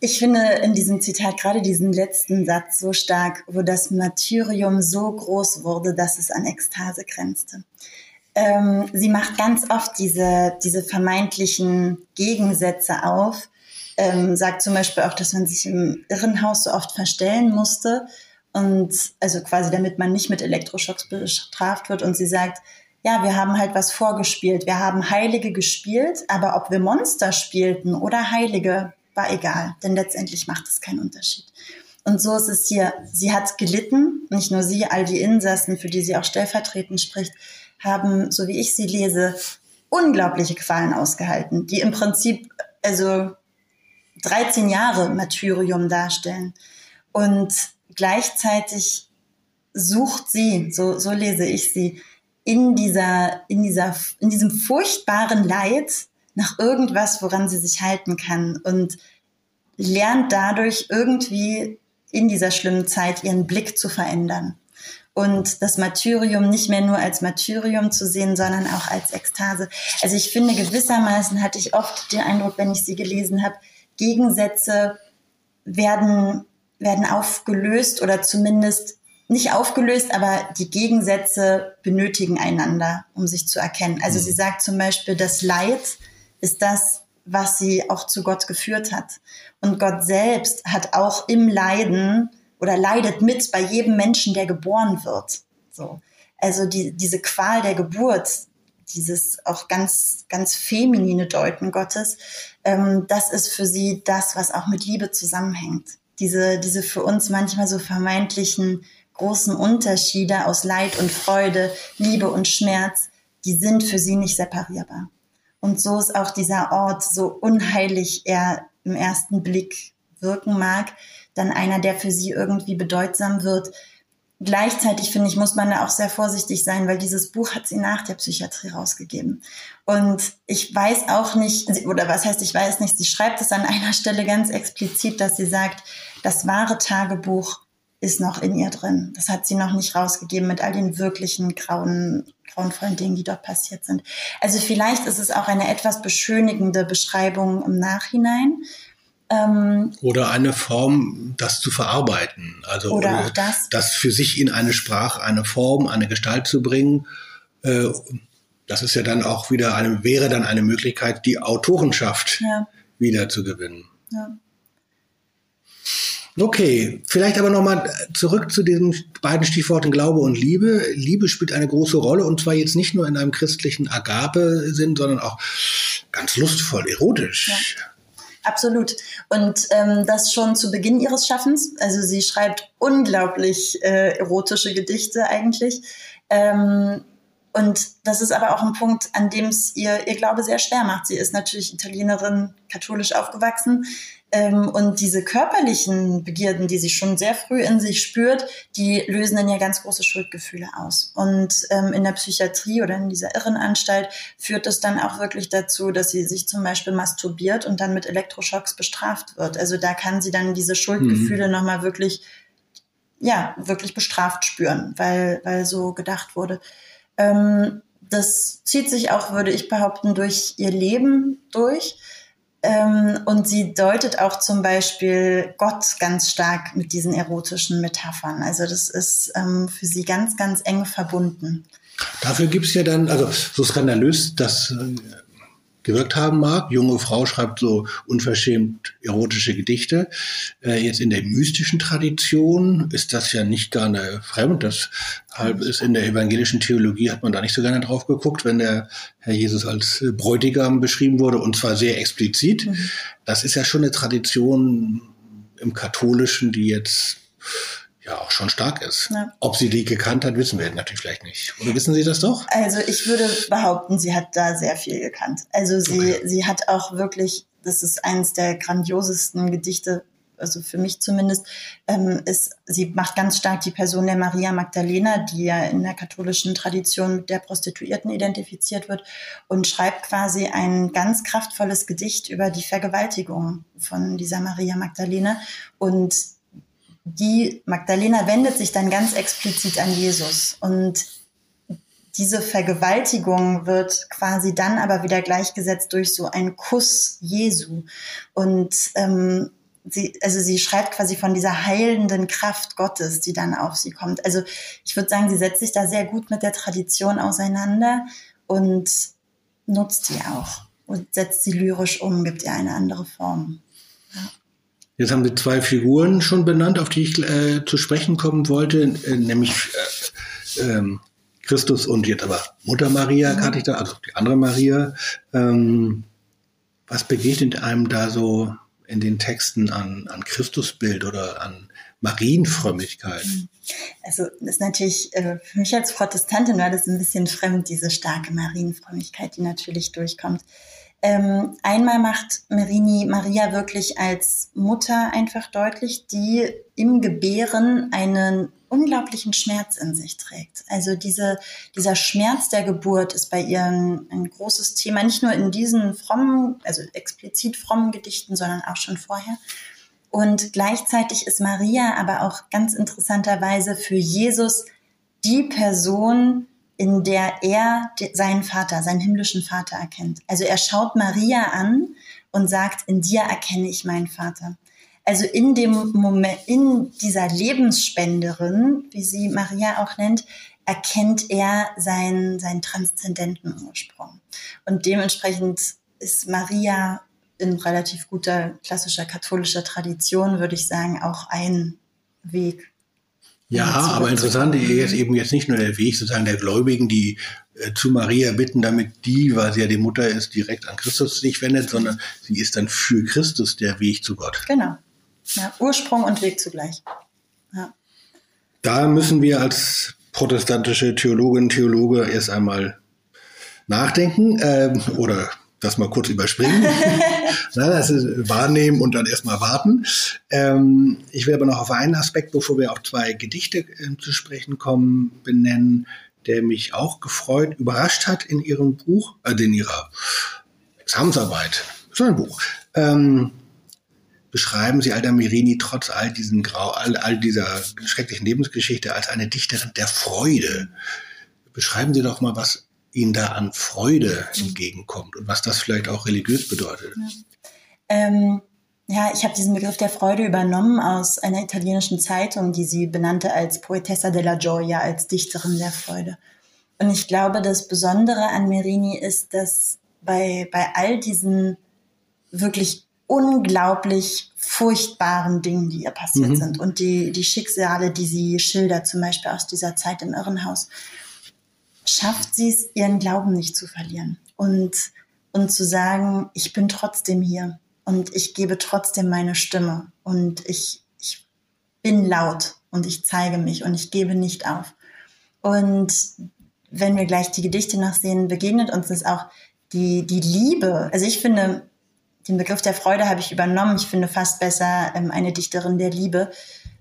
ich finde in diesem Zitat gerade diesen letzten Satz so stark, wo das Martyrium so groß wurde, dass es an Ekstase grenzte. Ähm, sie macht ganz oft diese, diese vermeintlichen Gegensätze auf, ähm, sagt zum Beispiel auch, dass man sich im Irrenhaus so oft verstellen musste und also quasi damit man nicht mit Elektroschocks bestraft wird und sie sagt, ja, wir haben halt was vorgespielt. Wir haben Heilige gespielt, aber ob wir Monster spielten oder Heilige, war egal, denn letztendlich macht es keinen Unterschied. Und so ist es hier. Sie hat gelitten, nicht nur sie, all die Insassen, für die sie auch stellvertretend spricht, haben, so wie ich sie lese, unglaubliche Qualen ausgehalten, die im Prinzip also 13 Jahre Martyrium darstellen. Und gleichzeitig sucht sie, so, so lese ich sie, in dieser, in dieser, in diesem furchtbaren Leid nach irgendwas, woran sie sich halten kann und lernt dadurch irgendwie in dieser schlimmen Zeit ihren Blick zu verändern und das Martyrium nicht mehr nur als Martyrium zu sehen, sondern auch als Ekstase. Also ich finde gewissermaßen hatte ich oft den Eindruck, wenn ich sie gelesen habe, Gegensätze werden, werden aufgelöst oder zumindest nicht aufgelöst, aber die Gegensätze benötigen einander, um sich zu erkennen. Also mhm. sie sagt zum Beispiel, das Leid ist das, was sie auch zu Gott geführt hat. Und Gott selbst hat auch im Leiden oder leidet mit bei jedem Menschen, der geboren wird. So. Also die, diese Qual der Geburt, dieses auch ganz, ganz feminine Deuten Gottes, ähm, das ist für sie das, was auch mit Liebe zusammenhängt. Diese, diese für uns manchmal so vermeintlichen großen Unterschiede aus Leid und Freude, Liebe und Schmerz, die sind für sie nicht separierbar. Und so ist auch dieser Ort, so unheilig er im ersten Blick wirken mag, dann einer, der für sie irgendwie bedeutsam wird. Gleichzeitig finde ich, muss man da auch sehr vorsichtig sein, weil dieses Buch hat sie nach der Psychiatrie rausgegeben. Und ich weiß auch nicht, oder was heißt, ich weiß nicht, sie schreibt es an einer Stelle ganz explizit, dass sie sagt, das wahre Tagebuch ist noch in ihr drin. Das hat sie noch nicht rausgegeben mit all den wirklichen grauen grauenvollen Dingen, die dort passiert sind. Also vielleicht ist es auch eine etwas beschönigende Beschreibung im Nachhinein. Ähm, oder eine Form, das zu verarbeiten. Also oder auch das. das für sich in eine Sprache, eine Form, eine Gestalt zu bringen. Äh, das ist ja dann auch wieder eine, wäre dann eine Möglichkeit, die Autorenschaft ja. wieder zu gewinnen. Ja. Okay, vielleicht aber nochmal zurück zu diesen beiden Stichworten Glaube und Liebe. Liebe spielt eine große Rolle und zwar jetzt nicht nur in einem christlichen Agape-Sinn, sondern auch ganz lustvoll, erotisch. Ja. Absolut. Und ähm, das schon zu Beginn ihres Schaffens. Also sie schreibt unglaublich äh, erotische Gedichte eigentlich. Ähm, Und das ist aber auch ein Punkt, an dem es ihr, ihr Glaube sehr schwer macht. Sie ist natürlich Italienerin, katholisch aufgewachsen. Ähm, und diese körperlichen Begierden, die sie schon sehr früh in sich spürt, die lösen dann ja ganz große Schuldgefühle aus. Und ähm, in der Psychiatrie oder in dieser Irrenanstalt führt es dann auch wirklich dazu, dass sie sich zum Beispiel masturbiert und dann mit Elektroschocks bestraft wird. Also da kann sie dann diese Schuldgefühle mhm. nochmal wirklich, ja, wirklich bestraft spüren, weil, weil so gedacht wurde. Ähm, das zieht sich auch, würde ich behaupten, durch ihr Leben durch. Ähm, und sie deutet auch zum Beispiel Gott ganz stark mit diesen erotischen Metaphern. Also das ist ähm, für sie ganz, ganz eng verbunden. Dafür gibt es ja dann, also so skandalös, dass äh, gewirkt haben mag. Junge Frau schreibt so unverschämt erotische Gedichte. Äh, jetzt in der mystischen Tradition ist das ja nicht gar eine fremd. Deshalb ist in der evangelischen Theologie hat man da nicht so gerne drauf geguckt, wenn der Herr Jesus als Bräutigam beschrieben wurde und zwar sehr explizit. Mhm. Das ist ja schon eine Tradition im Katholischen, die jetzt ja auch schon stark ist. Ja. Ob sie die gekannt hat, wissen wir natürlich vielleicht nicht. Oder wissen Sie das doch? Also ich würde behaupten, sie hat da sehr viel gekannt. Also sie, okay. sie hat auch wirklich, das ist eines der grandiosesten Gedichte, also für mich zumindest, ähm, ist, sie macht ganz stark die Person der Maria Magdalena, die ja in der katholischen Tradition mit der Prostituierten identifiziert wird und schreibt quasi ein ganz kraftvolles Gedicht über die Vergewaltigung von dieser Maria Magdalena und die Magdalena wendet sich dann ganz explizit an Jesus und diese Vergewaltigung wird quasi dann aber wieder gleichgesetzt durch so einen Kuss Jesu und ähm, sie, also sie schreibt quasi von dieser heilenden Kraft Gottes, die dann auf sie kommt. Also ich würde sagen, sie setzt sich da sehr gut mit der Tradition auseinander und nutzt sie auch und setzt sie lyrisch um, gibt ihr eine andere Form. Ja. Jetzt haben wir zwei Figuren schon benannt, auf die ich äh, zu sprechen kommen wollte, äh, nämlich äh, ähm, Christus und jetzt aber Mutter Maria, mhm. hatte ich da, also die andere Maria. Ähm, was begegnet einem da so in den Texten an, an Christusbild oder an Marienfrömmigkeit? Mhm. Also das ist natürlich, äh, für mich als Protestantin war das ein bisschen fremd, diese starke Marienfrömmigkeit, die natürlich durchkommt. Ähm, einmal macht Merini Maria wirklich als Mutter einfach deutlich, die im Gebären einen unglaublichen Schmerz in sich trägt. Also diese, dieser Schmerz der Geburt ist bei ihr ein, ein großes Thema, nicht nur in diesen frommen, also explizit frommen Gedichten, sondern auch schon vorher. Und gleichzeitig ist Maria aber auch ganz interessanterweise für Jesus die Person, in der er seinen Vater, seinen himmlischen Vater erkennt. Also er schaut Maria an und sagt, in dir erkenne ich meinen Vater. Also in dem Moment, in dieser Lebensspenderin, wie sie Maria auch nennt, erkennt er seinen, seinen transzendenten Ursprung. Und dementsprechend ist Maria in relativ guter klassischer katholischer Tradition, würde ich sagen, auch ein Weg, ja, aber interessant ist eben jetzt nicht nur der Weg sozusagen der Gläubigen, die äh, zu Maria bitten, damit die, weil sie ja die Mutter ist, direkt an Christus sich wendet, sondern sie ist dann für Christus der Weg zu Gott. Genau. Ja, Ursprung und Weg zugleich. Ja. Da müssen wir als protestantische Theologin, Theologe erst einmal nachdenken ähm, oder das mal kurz überspringen. Na, das ist wahrnehmen und dann erstmal warten. Ähm, ich will aber noch auf einen Aspekt, bevor wir auf zwei Gedichte äh, zu sprechen kommen, benennen, der mich auch gefreut, überrascht hat in ihrem Buch, äh, in ihrer Examensarbeit. So ein Buch. Ähm, beschreiben Sie Alda Mirini trotz all diesen Grau, all, all dieser schrecklichen Lebensgeschichte als eine Dichterin der Freude. Beschreiben Sie doch mal, was ihnen da an Freude entgegenkommt und was das vielleicht auch religiös bedeutet. Ja, ähm, ja ich habe diesen Begriff der Freude übernommen aus einer italienischen Zeitung, die sie benannte als Poetessa della Gioia, als Dichterin der Freude. Und ich glaube, das Besondere an Merini ist, dass bei, bei all diesen wirklich unglaublich furchtbaren Dingen, die ihr passiert mhm. sind und die, die Schicksale, die sie schildert, zum Beispiel aus dieser Zeit im Irrenhaus, schafft sie es, ihren Glauben nicht zu verlieren und, und zu sagen, ich bin trotzdem hier und ich gebe trotzdem meine Stimme und ich, ich bin laut und ich zeige mich und ich gebe nicht auf. Und wenn wir gleich die Gedichte noch sehen, begegnet uns das auch die, die Liebe. Also ich finde, den Begriff der Freude habe ich übernommen. Ich finde fast besser ähm, eine Dichterin der Liebe,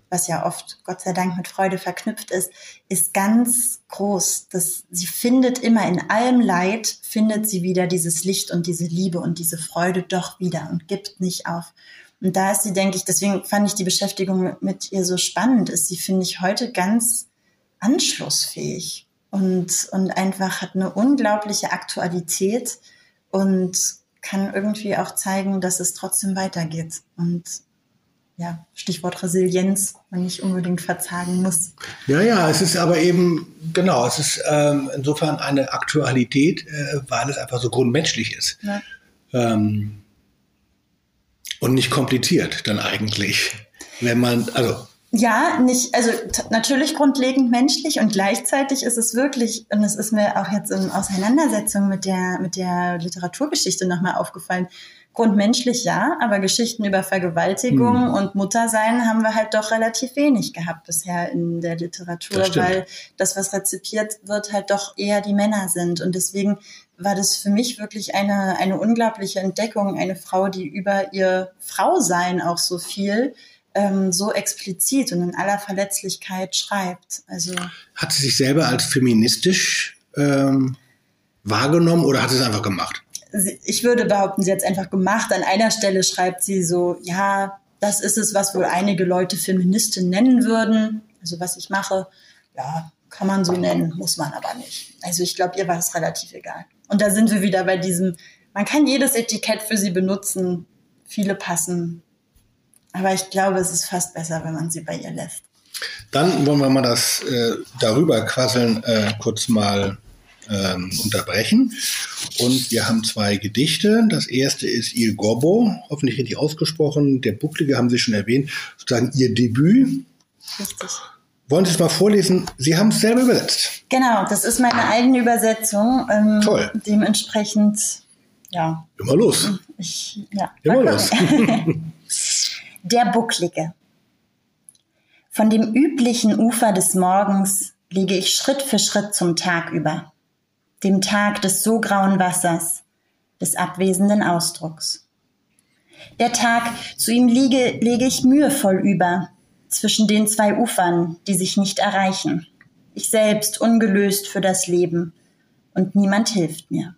was ja oft Gott sei Dank mit Freude verknüpft ist, ist ganz groß. Das, sie findet immer in allem Leid, findet sie wieder dieses Licht und diese Liebe und diese Freude doch wieder und gibt nicht auf. Und da ist sie, denke ich, deswegen fand ich die Beschäftigung mit ihr so spannend, ist sie, finde ich, heute ganz anschlussfähig und, und einfach hat eine unglaubliche Aktualität und kann irgendwie auch zeigen, dass es trotzdem weitergeht. Und ja, Stichwort Resilienz, man nicht unbedingt verzagen muss. Ja, ja, es ist aber eben, genau, es ist ähm, insofern eine Aktualität, äh, weil es einfach so grundmenschlich ist. Ja. Ähm, und nicht kompliziert dann eigentlich. Wenn man, also ja, nicht, also natürlich grundlegend menschlich und gleichzeitig ist es wirklich, und es ist mir auch jetzt in Auseinandersetzung mit der, mit der Literaturgeschichte nochmal aufgefallen, grundmenschlich ja, aber Geschichten über Vergewaltigung hm. und Muttersein haben wir halt doch relativ wenig gehabt bisher in der Literatur, das weil das, was rezipiert wird, halt doch eher die Männer sind. Und deswegen war das für mich wirklich eine, eine unglaubliche Entdeckung, eine Frau, die über ihr Frausein auch so viel ähm, so explizit und in aller Verletzlichkeit schreibt. Also hat sie sich selber als feministisch ähm, wahrgenommen oder hat sie es einfach gemacht? Ich würde behaupten, sie hat es einfach gemacht. An einer Stelle schreibt sie so, ja, das ist es, was wohl einige Leute Feministin nennen würden. Also was ich mache, ja, kann man so nennen, muss man aber nicht. Also ich glaube, ihr war es relativ egal. Und da sind wir wieder bei diesem, man kann jedes Etikett für sie benutzen. Viele passen, aber ich glaube, es ist fast besser, wenn man sie bei ihr lässt. Dann wollen wir mal das äh, darüber quasseln äh, kurz mal ähm, unterbrechen. Und wir haben zwei Gedichte. Das erste ist Il Gorbo, hoffentlich richtig ausgesprochen. Der Bucklige haben Sie schon erwähnt, sozusagen Ihr Debüt. Richtig. Wollen Sie es mal vorlesen? Sie haben es selber übersetzt. Genau, das ist meine eigene Übersetzung. Ähm, Toll. Dementsprechend, ja. Immer los. Ich, ja, Immer los. Der Bucklige. Von dem üblichen Ufer des Morgens liege ich Schritt für Schritt zum Tag über, dem Tag des so grauen Wassers, des abwesenden Ausdrucks. Der Tag, zu ihm liege, lege ich mühevoll über, zwischen den zwei Ufern, die sich nicht erreichen. Ich selbst ungelöst für das Leben und niemand hilft mir.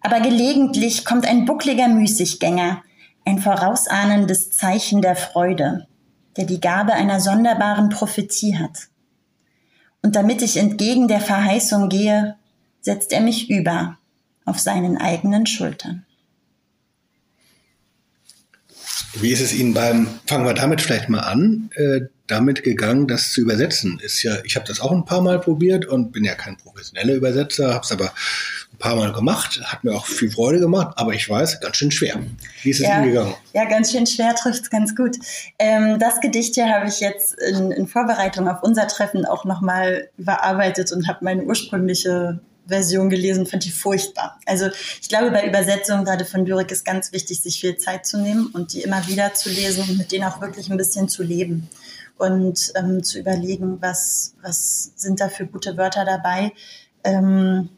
Aber gelegentlich kommt ein buckliger Müßiggänger, ein vorausahnendes Zeichen der Freude, der die Gabe einer sonderbaren Prophetie hat. Und damit ich entgegen der Verheißung gehe, setzt er mich über auf seinen eigenen Schultern. Wie ist es Ihnen beim, fangen wir damit vielleicht mal an, äh, damit gegangen, das zu übersetzen? Ist ja, ich habe das auch ein paar Mal probiert und bin ja kein professioneller Übersetzer, habe es aber ein paar Mal gemacht, hat mir auch viel Freude gemacht, aber ich weiß, ganz schön schwer. Wie ist es ja, Ihnen gegangen? Ja, ganz schön schwer trifft es ganz gut. Ähm, das Gedicht hier habe ich jetzt in, in Vorbereitung auf unser Treffen auch nochmal überarbeitet und habe meine ursprüngliche Version gelesen, fand ich furchtbar. Also ich glaube, bei Übersetzungen gerade von Lyrik ist ganz wichtig, sich viel Zeit zu nehmen und die immer wieder zu lesen und mit denen auch wirklich ein bisschen zu leben und ähm, zu überlegen, was, was sind da für gute Wörter dabei. Ähm,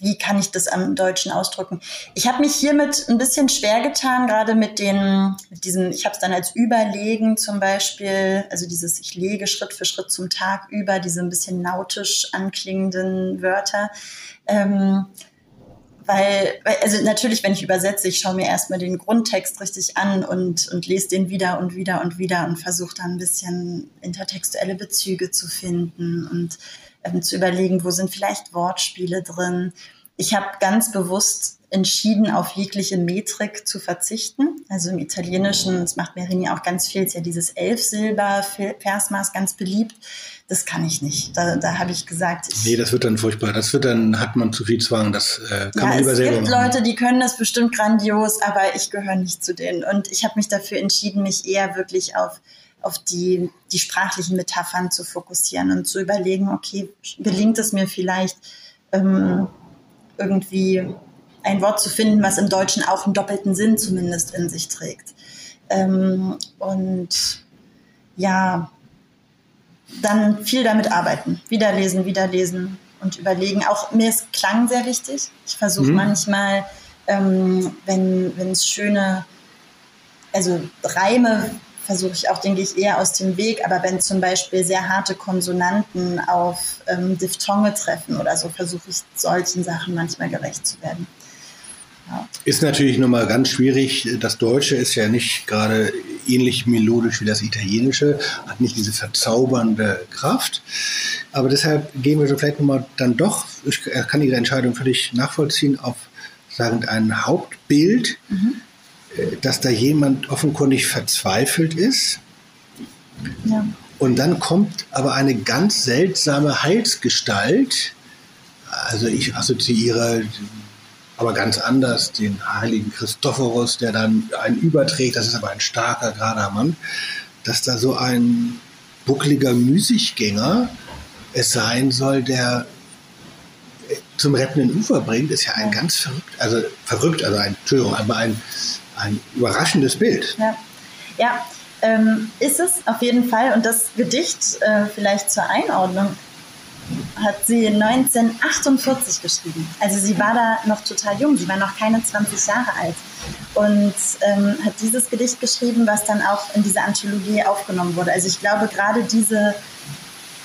wie kann ich das am Deutschen ausdrücken? Ich habe mich hiermit ein bisschen schwer getan, gerade mit den, mit diesem, ich habe es dann als Überlegen zum Beispiel, also dieses, ich lege Schritt für Schritt zum Tag über, diese ein bisschen nautisch anklingenden Wörter. Ähm, weil, also natürlich, wenn ich übersetze, ich schaue mir erstmal den Grundtext richtig an und, und lese den wieder und wieder und wieder und versuche dann ein bisschen intertextuelle Bezüge zu finden und ähm, zu überlegen, wo sind vielleicht Wortspiele drin. Ich habe ganz bewusst entschieden, auf jegliche Metrik zu verzichten. Also im Italienischen, das macht Merini auch ganz viel, ist ja dieses Elfsilber-Versmaß ganz beliebt. Das kann ich nicht. Da, da habe ich gesagt. Ich, nee, das wird dann furchtbar. Das wird dann, hat man zu viel Zwang. Das äh, kann ja, man lieber selber machen. Es gibt Leute, die können das bestimmt grandios, aber ich gehöre nicht zu denen. Und ich habe mich dafür entschieden, mich eher wirklich auf auf die, die sprachlichen Metaphern zu fokussieren und zu überlegen, okay, gelingt es mir vielleicht ähm, irgendwie ein Wort zu finden, was im Deutschen auch einen doppelten Sinn zumindest in sich trägt. Ähm, und ja, dann viel damit arbeiten, wieder lesen, wieder lesen und überlegen. Auch mir ist Klang sehr wichtig. Ich versuche mhm. manchmal, ähm, wenn es schöne, also Reime versuche ich auch, denke ich, eher aus dem Weg. Aber wenn zum Beispiel sehr harte Konsonanten auf ähm, Diphthonge treffen oder so, versuche ich solchen Sachen manchmal gerecht zu werden. Ja. Ist natürlich nochmal ganz schwierig. Das Deutsche ist ja nicht gerade ähnlich melodisch wie das Italienische, hat nicht diese verzaubernde Kraft. Aber deshalb gehen wir so vielleicht nochmal dann doch, ich kann Ihre Entscheidung völlig nachvollziehen, auf sagen, ein Hauptbild. Mhm dass da jemand offenkundig verzweifelt ist. Ja. Und dann kommt aber eine ganz seltsame Heilsgestalt. Also ich assoziiere aber ganz anders den heiligen Christophorus, der dann einen überträgt. Das ist aber ein starker, gerader Mann. Dass da so ein buckliger Müßiggänger es sein soll, der zum rettenden Ufer bringt, ist ja ein ganz verrückt, also verrückt, also ein, Entschuldigung, aber ein ein überraschendes Bild. Ja, ja ähm, ist es auf jeden Fall. Und das Gedicht äh, vielleicht zur Einordnung hat sie 1948 geschrieben. Also sie war da noch total jung, sie war noch keine 20 Jahre alt und ähm, hat dieses Gedicht geschrieben, was dann auch in diese Anthologie aufgenommen wurde. Also ich glaube gerade diese,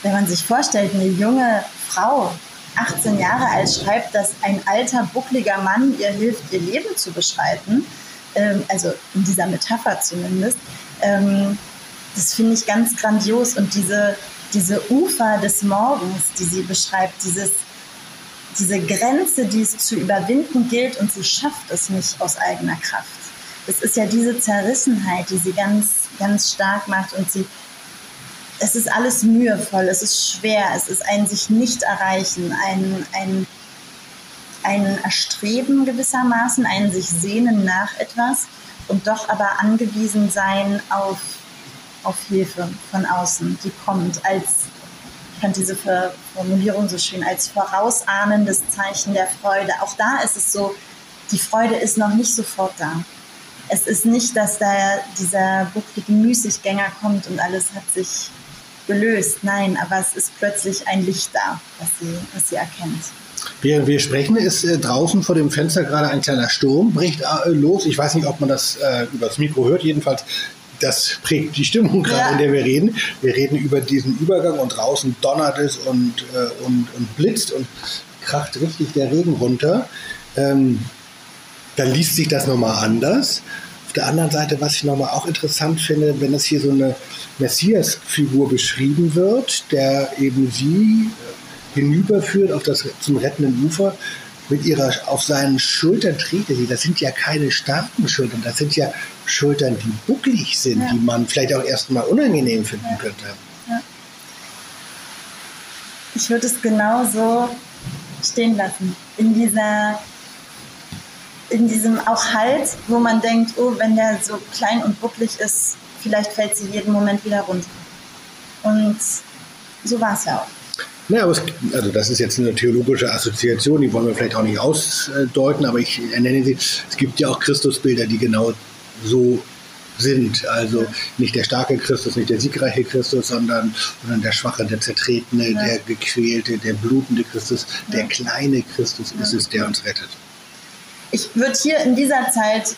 wenn man sich vorstellt, eine junge Frau, 18 Jahre alt, schreibt, dass ein alter, buckliger Mann ihr hilft, ihr Leben zu beschreiten ähm, also in dieser Metapher zumindest, ähm, das finde ich ganz grandios. Und diese, diese Ufer des Morgens, die sie beschreibt, dieses, diese Grenze, die es zu überwinden gilt und sie schafft es nicht aus eigener Kraft. Das ist ja diese Zerrissenheit, die sie ganz, ganz stark macht und sie, es ist alles mühevoll, es ist schwer, es ist ein sich nicht erreichen, ein, ein ein Erstreben gewissermaßen, ein sich sehnen nach etwas und doch aber angewiesen sein auf, auf Hilfe von außen, die kommt als, ich fand diese Formulierung so schön, als vorausahnendes Zeichen der Freude. Auch da ist es so, die Freude ist noch nicht sofort da. Es ist nicht, dass da dieser bucklige Müßiggänger kommt und alles hat sich gelöst. Nein, aber es ist plötzlich ein Licht da, was sie, was sie erkennt. Während wir sprechen, ist äh, draußen vor dem Fenster gerade ein kleiner Sturm, bricht äh, los. Ich weiß nicht, ob man das äh, über das Mikro hört. Jedenfalls, das prägt die Stimmung gerade, ja. in der wir reden. Wir reden über diesen Übergang und draußen donnert es und, äh, und, und blitzt und kracht richtig der Regen runter. Ähm, dann liest sich das nochmal anders. Auf der anderen Seite, was ich nochmal auch interessant finde, wenn es hier so eine Messias-Figur beschrieben wird, der eben sie hinüberführt auf das zum rettenden Ufer. Mit ihrer auf seinen Schultern trägt er sie. Das sind ja keine starken Schultern, das sind ja Schultern, die bucklig sind, ja. die man vielleicht auch erstmal unangenehm finden ja. könnte. Ja. Ich würde es genau so stehen lassen. In dieser in diesem auch Halt, wo man denkt, oh, wenn der so klein und bucklig ist, vielleicht fällt sie jeden Moment wieder runter. Und so war es ja auch. Naja, aber es, also das ist jetzt eine theologische Assoziation, die wollen wir vielleicht auch nicht ausdeuten, aber ich nenne sie, es gibt ja auch Christusbilder, die genau so sind. Also nicht der starke Christus, nicht der siegreiche Christus, sondern, sondern der schwache, der zertretene, ja. der gequälte, der blutende Christus, ja. der kleine Christus ja. ist es, der uns rettet. Ich würde hier in dieser Zeit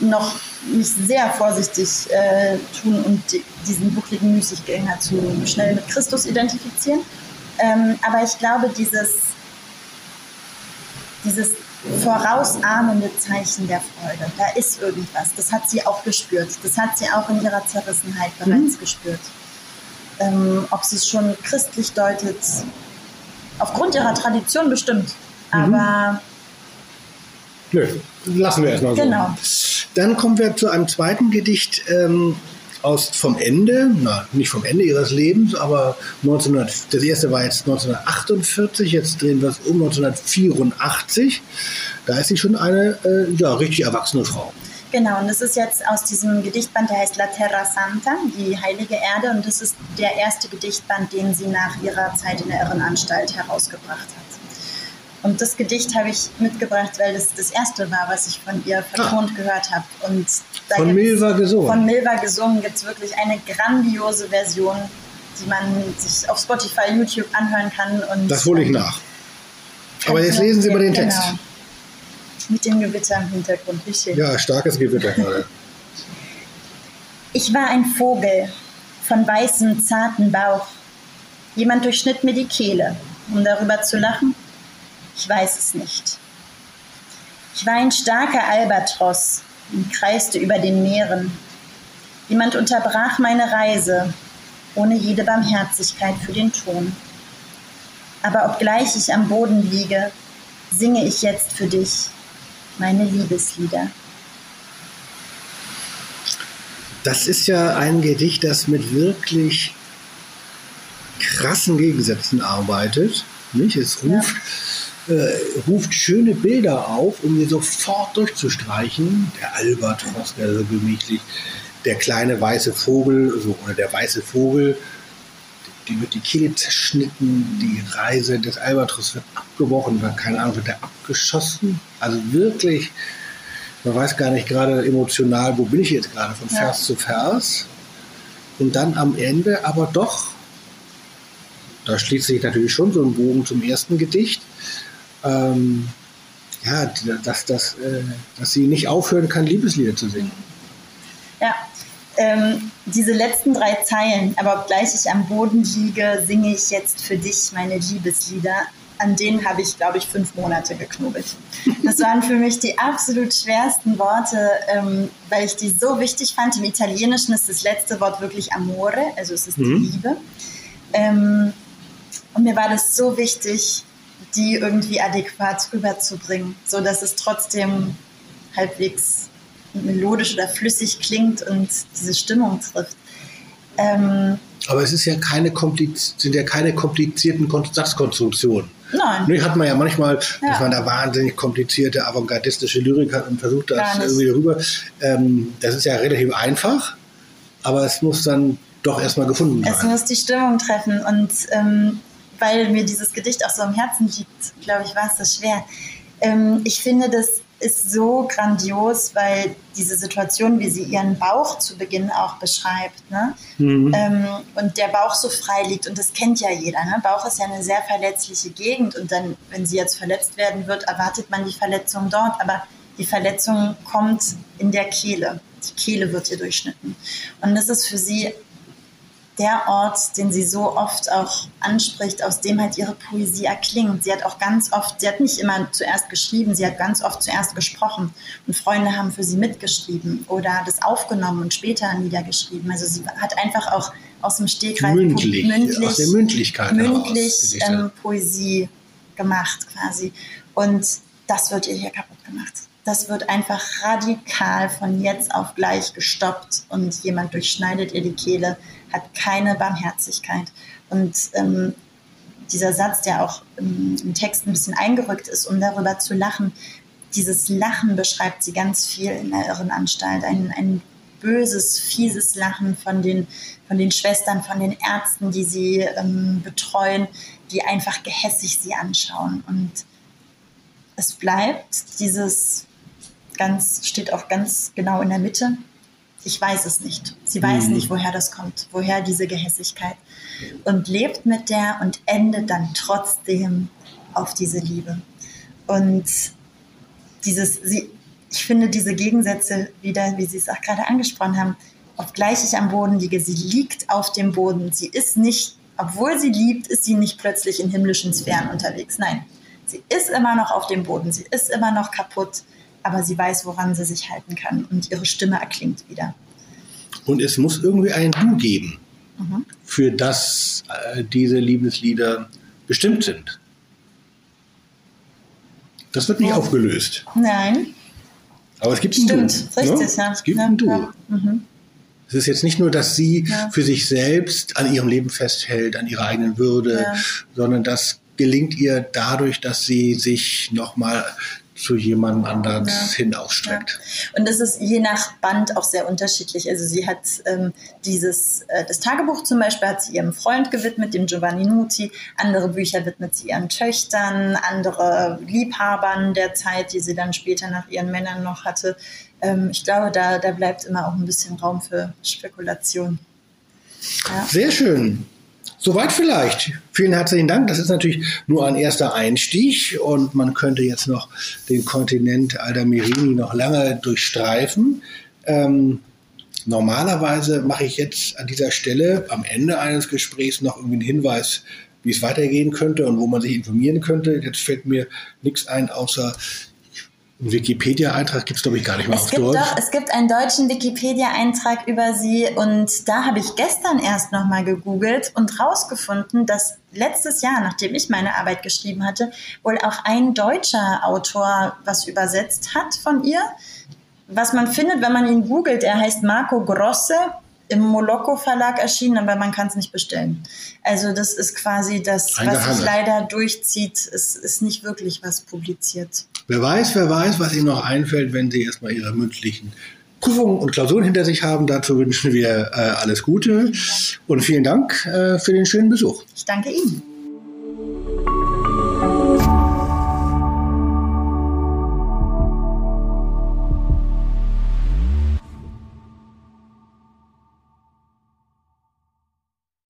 noch mich sehr vorsichtig äh, tun und diesen buckligen Müßiggänger zu schnell mit Christus identifizieren. Ähm, aber ich glaube, dieses, dieses vorausahnende Zeichen der Freude, da ist irgendwas. Das hat sie auch gespürt. Das hat sie auch in ihrer Zerrissenheit mhm. bereits mhm. gespürt. Ähm, ob sie es schon christlich deutet, aufgrund ihrer Tradition bestimmt. Mhm. Aber. Nö, lassen wir erstmal so. Genau. Dann kommen wir zu einem zweiten Gedicht. Ähm, aus vom Ende, na, nicht vom Ende ihres Lebens, aber 1900, das erste war jetzt 1948, jetzt drehen wir es um 1984. Da ist sie schon eine äh, ja, richtig erwachsene Frau. Genau, und das ist jetzt aus diesem Gedichtband, der heißt La Terra Santa, die heilige Erde, und das ist der erste Gedichtband, den sie nach ihrer Zeit in der Irrenanstalt herausgebracht hat. Und das Gedicht habe ich mitgebracht, weil das das erste war, was ich von ihr vertont ah. gehört habe. Und von Milva gesungen. Von Milva gesungen gibt es wirklich eine grandiose Version. die man sich auf Spotify, YouTube anhören kann. Und, das hole ich nach. Aber jetzt lesen Sie mal den Text. Genau. Mit dem Gewitter im Hintergrund, wie schön. Ja, starkes Gewitter gerade. Ich war ein Vogel von weißem, zarten Bauch. Jemand durchschnitt mir die Kehle, um darüber zu lachen. Ich weiß es nicht. Ich war ein starker Albatros und kreiste über den Meeren. Jemand unterbrach meine Reise, ohne jede Barmherzigkeit für den Ton. Aber obgleich ich am Boden liege, singe ich jetzt für dich meine Liebeslieder. Das ist ja ein Gedicht, das mit wirklich krassen Gegensätzen arbeitet. Nicht? Es ruft, ja. Äh, ruft schöne Bilder auf, um sie sofort durchzustreichen. Der Albatros, der so gemütlich, der kleine weiße Vogel, so, oder der weiße Vogel, die wird die Kehle zerschnitten, die Reise des Albatros wird abgebrochen, keine Ahnung, wird er abgeschossen. Also wirklich man weiß gar nicht gerade emotional, wo bin ich jetzt gerade, von Vers ja. zu Vers. Und dann am Ende aber doch, da schließt sich natürlich schon so ein Bogen zum ersten Gedicht, ähm, ja, dass, dass, äh, dass sie nicht aufhören kann, Liebeslieder zu singen. Ja, ähm, diese letzten drei Zeilen, aber obgleich ich am Boden liege, singe ich jetzt für dich meine Liebeslieder an denen habe ich, glaube ich, fünf Monate geknubbelt. Das waren für mich die absolut schwersten Worte, ähm, weil ich die so wichtig fand. Im Italienischen ist das letzte Wort wirklich Amore, also es ist mhm. die Liebe. Ähm, und mir war das so wichtig, die irgendwie adäquat rüberzubringen, so dass es trotzdem halbwegs melodisch oder flüssig klingt und diese Stimmung trifft. Ähm, aber es ist ja keine sind ja keine komplizierten Satzkonstruktionen. Nein. Hat man ja manchmal, ja. dass man da wahnsinnig komplizierte, avantgardistische Lyrik hat und versucht das irgendwie rüber. Ähm, das ist ja relativ einfach, aber es muss dann doch erstmal gefunden werden. Es muss die Stimmung treffen und ähm, weil mir dieses Gedicht auch so am Herzen liegt, glaube ich, war es das schwer. Ähm, ich finde, das ist so grandios, weil diese Situation, wie sie ihren Bauch zu Beginn auch beschreibt, ne? Mhm. Ähm, und der Bauch so frei liegt, und das kennt ja jeder. Ne? Bauch ist ja eine sehr verletzliche Gegend, und dann, wenn sie jetzt verletzt werden wird, erwartet man die Verletzung dort, aber die Verletzung kommt in der Kehle. Die Kehle wird ihr durchschnitten. Und das ist für sie der Ort, den sie so oft auch anspricht, aus dem halt ihre Poesie erklingt. Sie hat auch ganz oft, sie hat nicht immer zuerst geschrieben, sie hat ganz oft zuerst gesprochen und Freunde haben für sie mitgeschrieben oder das aufgenommen und später niedergeschrieben. Also sie hat einfach auch aus dem Stegreif mündlich, mündlich, aus der Mündlichkeit mündlich ähm, Poesie gemacht quasi. Und das wird ihr hier kaputt gemacht das wird einfach radikal von jetzt auf gleich gestoppt und jemand durchschneidet ihr die Kehle, hat keine Barmherzigkeit. Und ähm, dieser Satz, der auch im, im, Text ein bisschen eingerückt ist, um darüber zu lachen, dieses Lachen beschreibt sie ganz viel in der Irrenanstalt. Ein, ein böses, fieses Lachen von den, von den Schwestern, von den Ärzten, die sie ähm, betreuen, die einfach gehässig sie anschauen. Und es bleibt dieses ganz, steht auch ganz genau in der Mitte. Ich weiß es nicht. Sie weiß mhm. nicht, woher das kommt, woher diese Gehässigkeit. Und lebt mit der und endet dann trotzdem auf diese Liebe. Und dieses, sie, ich finde diese Gegensätze wieder, wie Sie es auch gerade angesprochen haben, obgleich ich am Boden liege, sie liegt auf dem Boden. Sie ist nicht, obwohl sie liebt, ist sie nicht plötzlich in himmlischen Sphären unterwegs. Nein, sie ist immer noch auf dem Boden, sie ist immer noch kaputt, aber sie weiß, woran sie sich halten kann und ihre Stimme erklingt wieder. Und es muss irgendwie ein Du geben, mhm. für das äh, diese Liebeslieder bestimmt sind. Das wird nicht ja. aufgelöst. Nein. Aber es gibt ein Stimmt, Du. richtig, ne? ja. Es gibt ja, ein Du. Ja. Mhm. Es ist jetzt nicht nur, dass sie für sich selbst an ihrem Leben festhält, an ihrer eigenen Würde, sondern das gelingt ihr dadurch, dass sie sich nochmal zu jemandem anders ja. hin ausstreckt. Ja. Und das ist je nach Band auch sehr unterschiedlich. Also sie hat ähm, dieses, äh, das Tagebuch zum Beispiel hat sie ihrem Freund gewidmet, dem Giovanni Nuti. Andere Bücher widmet sie ihren Töchtern, andere Liebhabern der Zeit, die sie dann später nach ihren Männern noch hatte. Ähm, ich glaube, da, da bleibt immer auch ein bisschen Raum für Spekulation. Ja. Sehr schön. Soweit vielleicht. Vielen herzlichen Dank. Das ist natürlich nur ein erster Einstieg und man könnte jetzt noch den Kontinent Aldamirini noch lange durchstreifen. Ähm, normalerweise mache ich jetzt an dieser Stelle am Ende eines Gesprächs noch irgendwie einen Hinweis, wie es weitergehen könnte und wo man sich informieren könnte. Jetzt fällt mir nichts ein, außer einen Wikipedia-Eintrag gibt es, glaube ich, gar nicht mehr es auf gibt Deutsch. Doch, es gibt einen deutschen Wikipedia-Eintrag über sie und da habe ich gestern erst nochmal gegoogelt und rausgefunden, dass letztes Jahr, nachdem ich meine Arbeit geschrieben hatte, wohl auch ein deutscher Autor was übersetzt hat von ihr. Was man findet, wenn man ihn googelt, er heißt Marco Grosse im Moloko Verlag erschienen, aber man kann es nicht bestellen. Also das ist quasi das, was sich leider durchzieht. Es ist nicht wirklich was publiziert. Wer weiß, wer weiß, was Ihnen noch einfällt, wenn Sie erstmal Ihre mündlichen Prüfungen und Klausuren hinter sich haben. Dazu wünschen wir äh, alles Gute und vielen Dank äh, für den schönen Besuch. Ich danke Ihnen.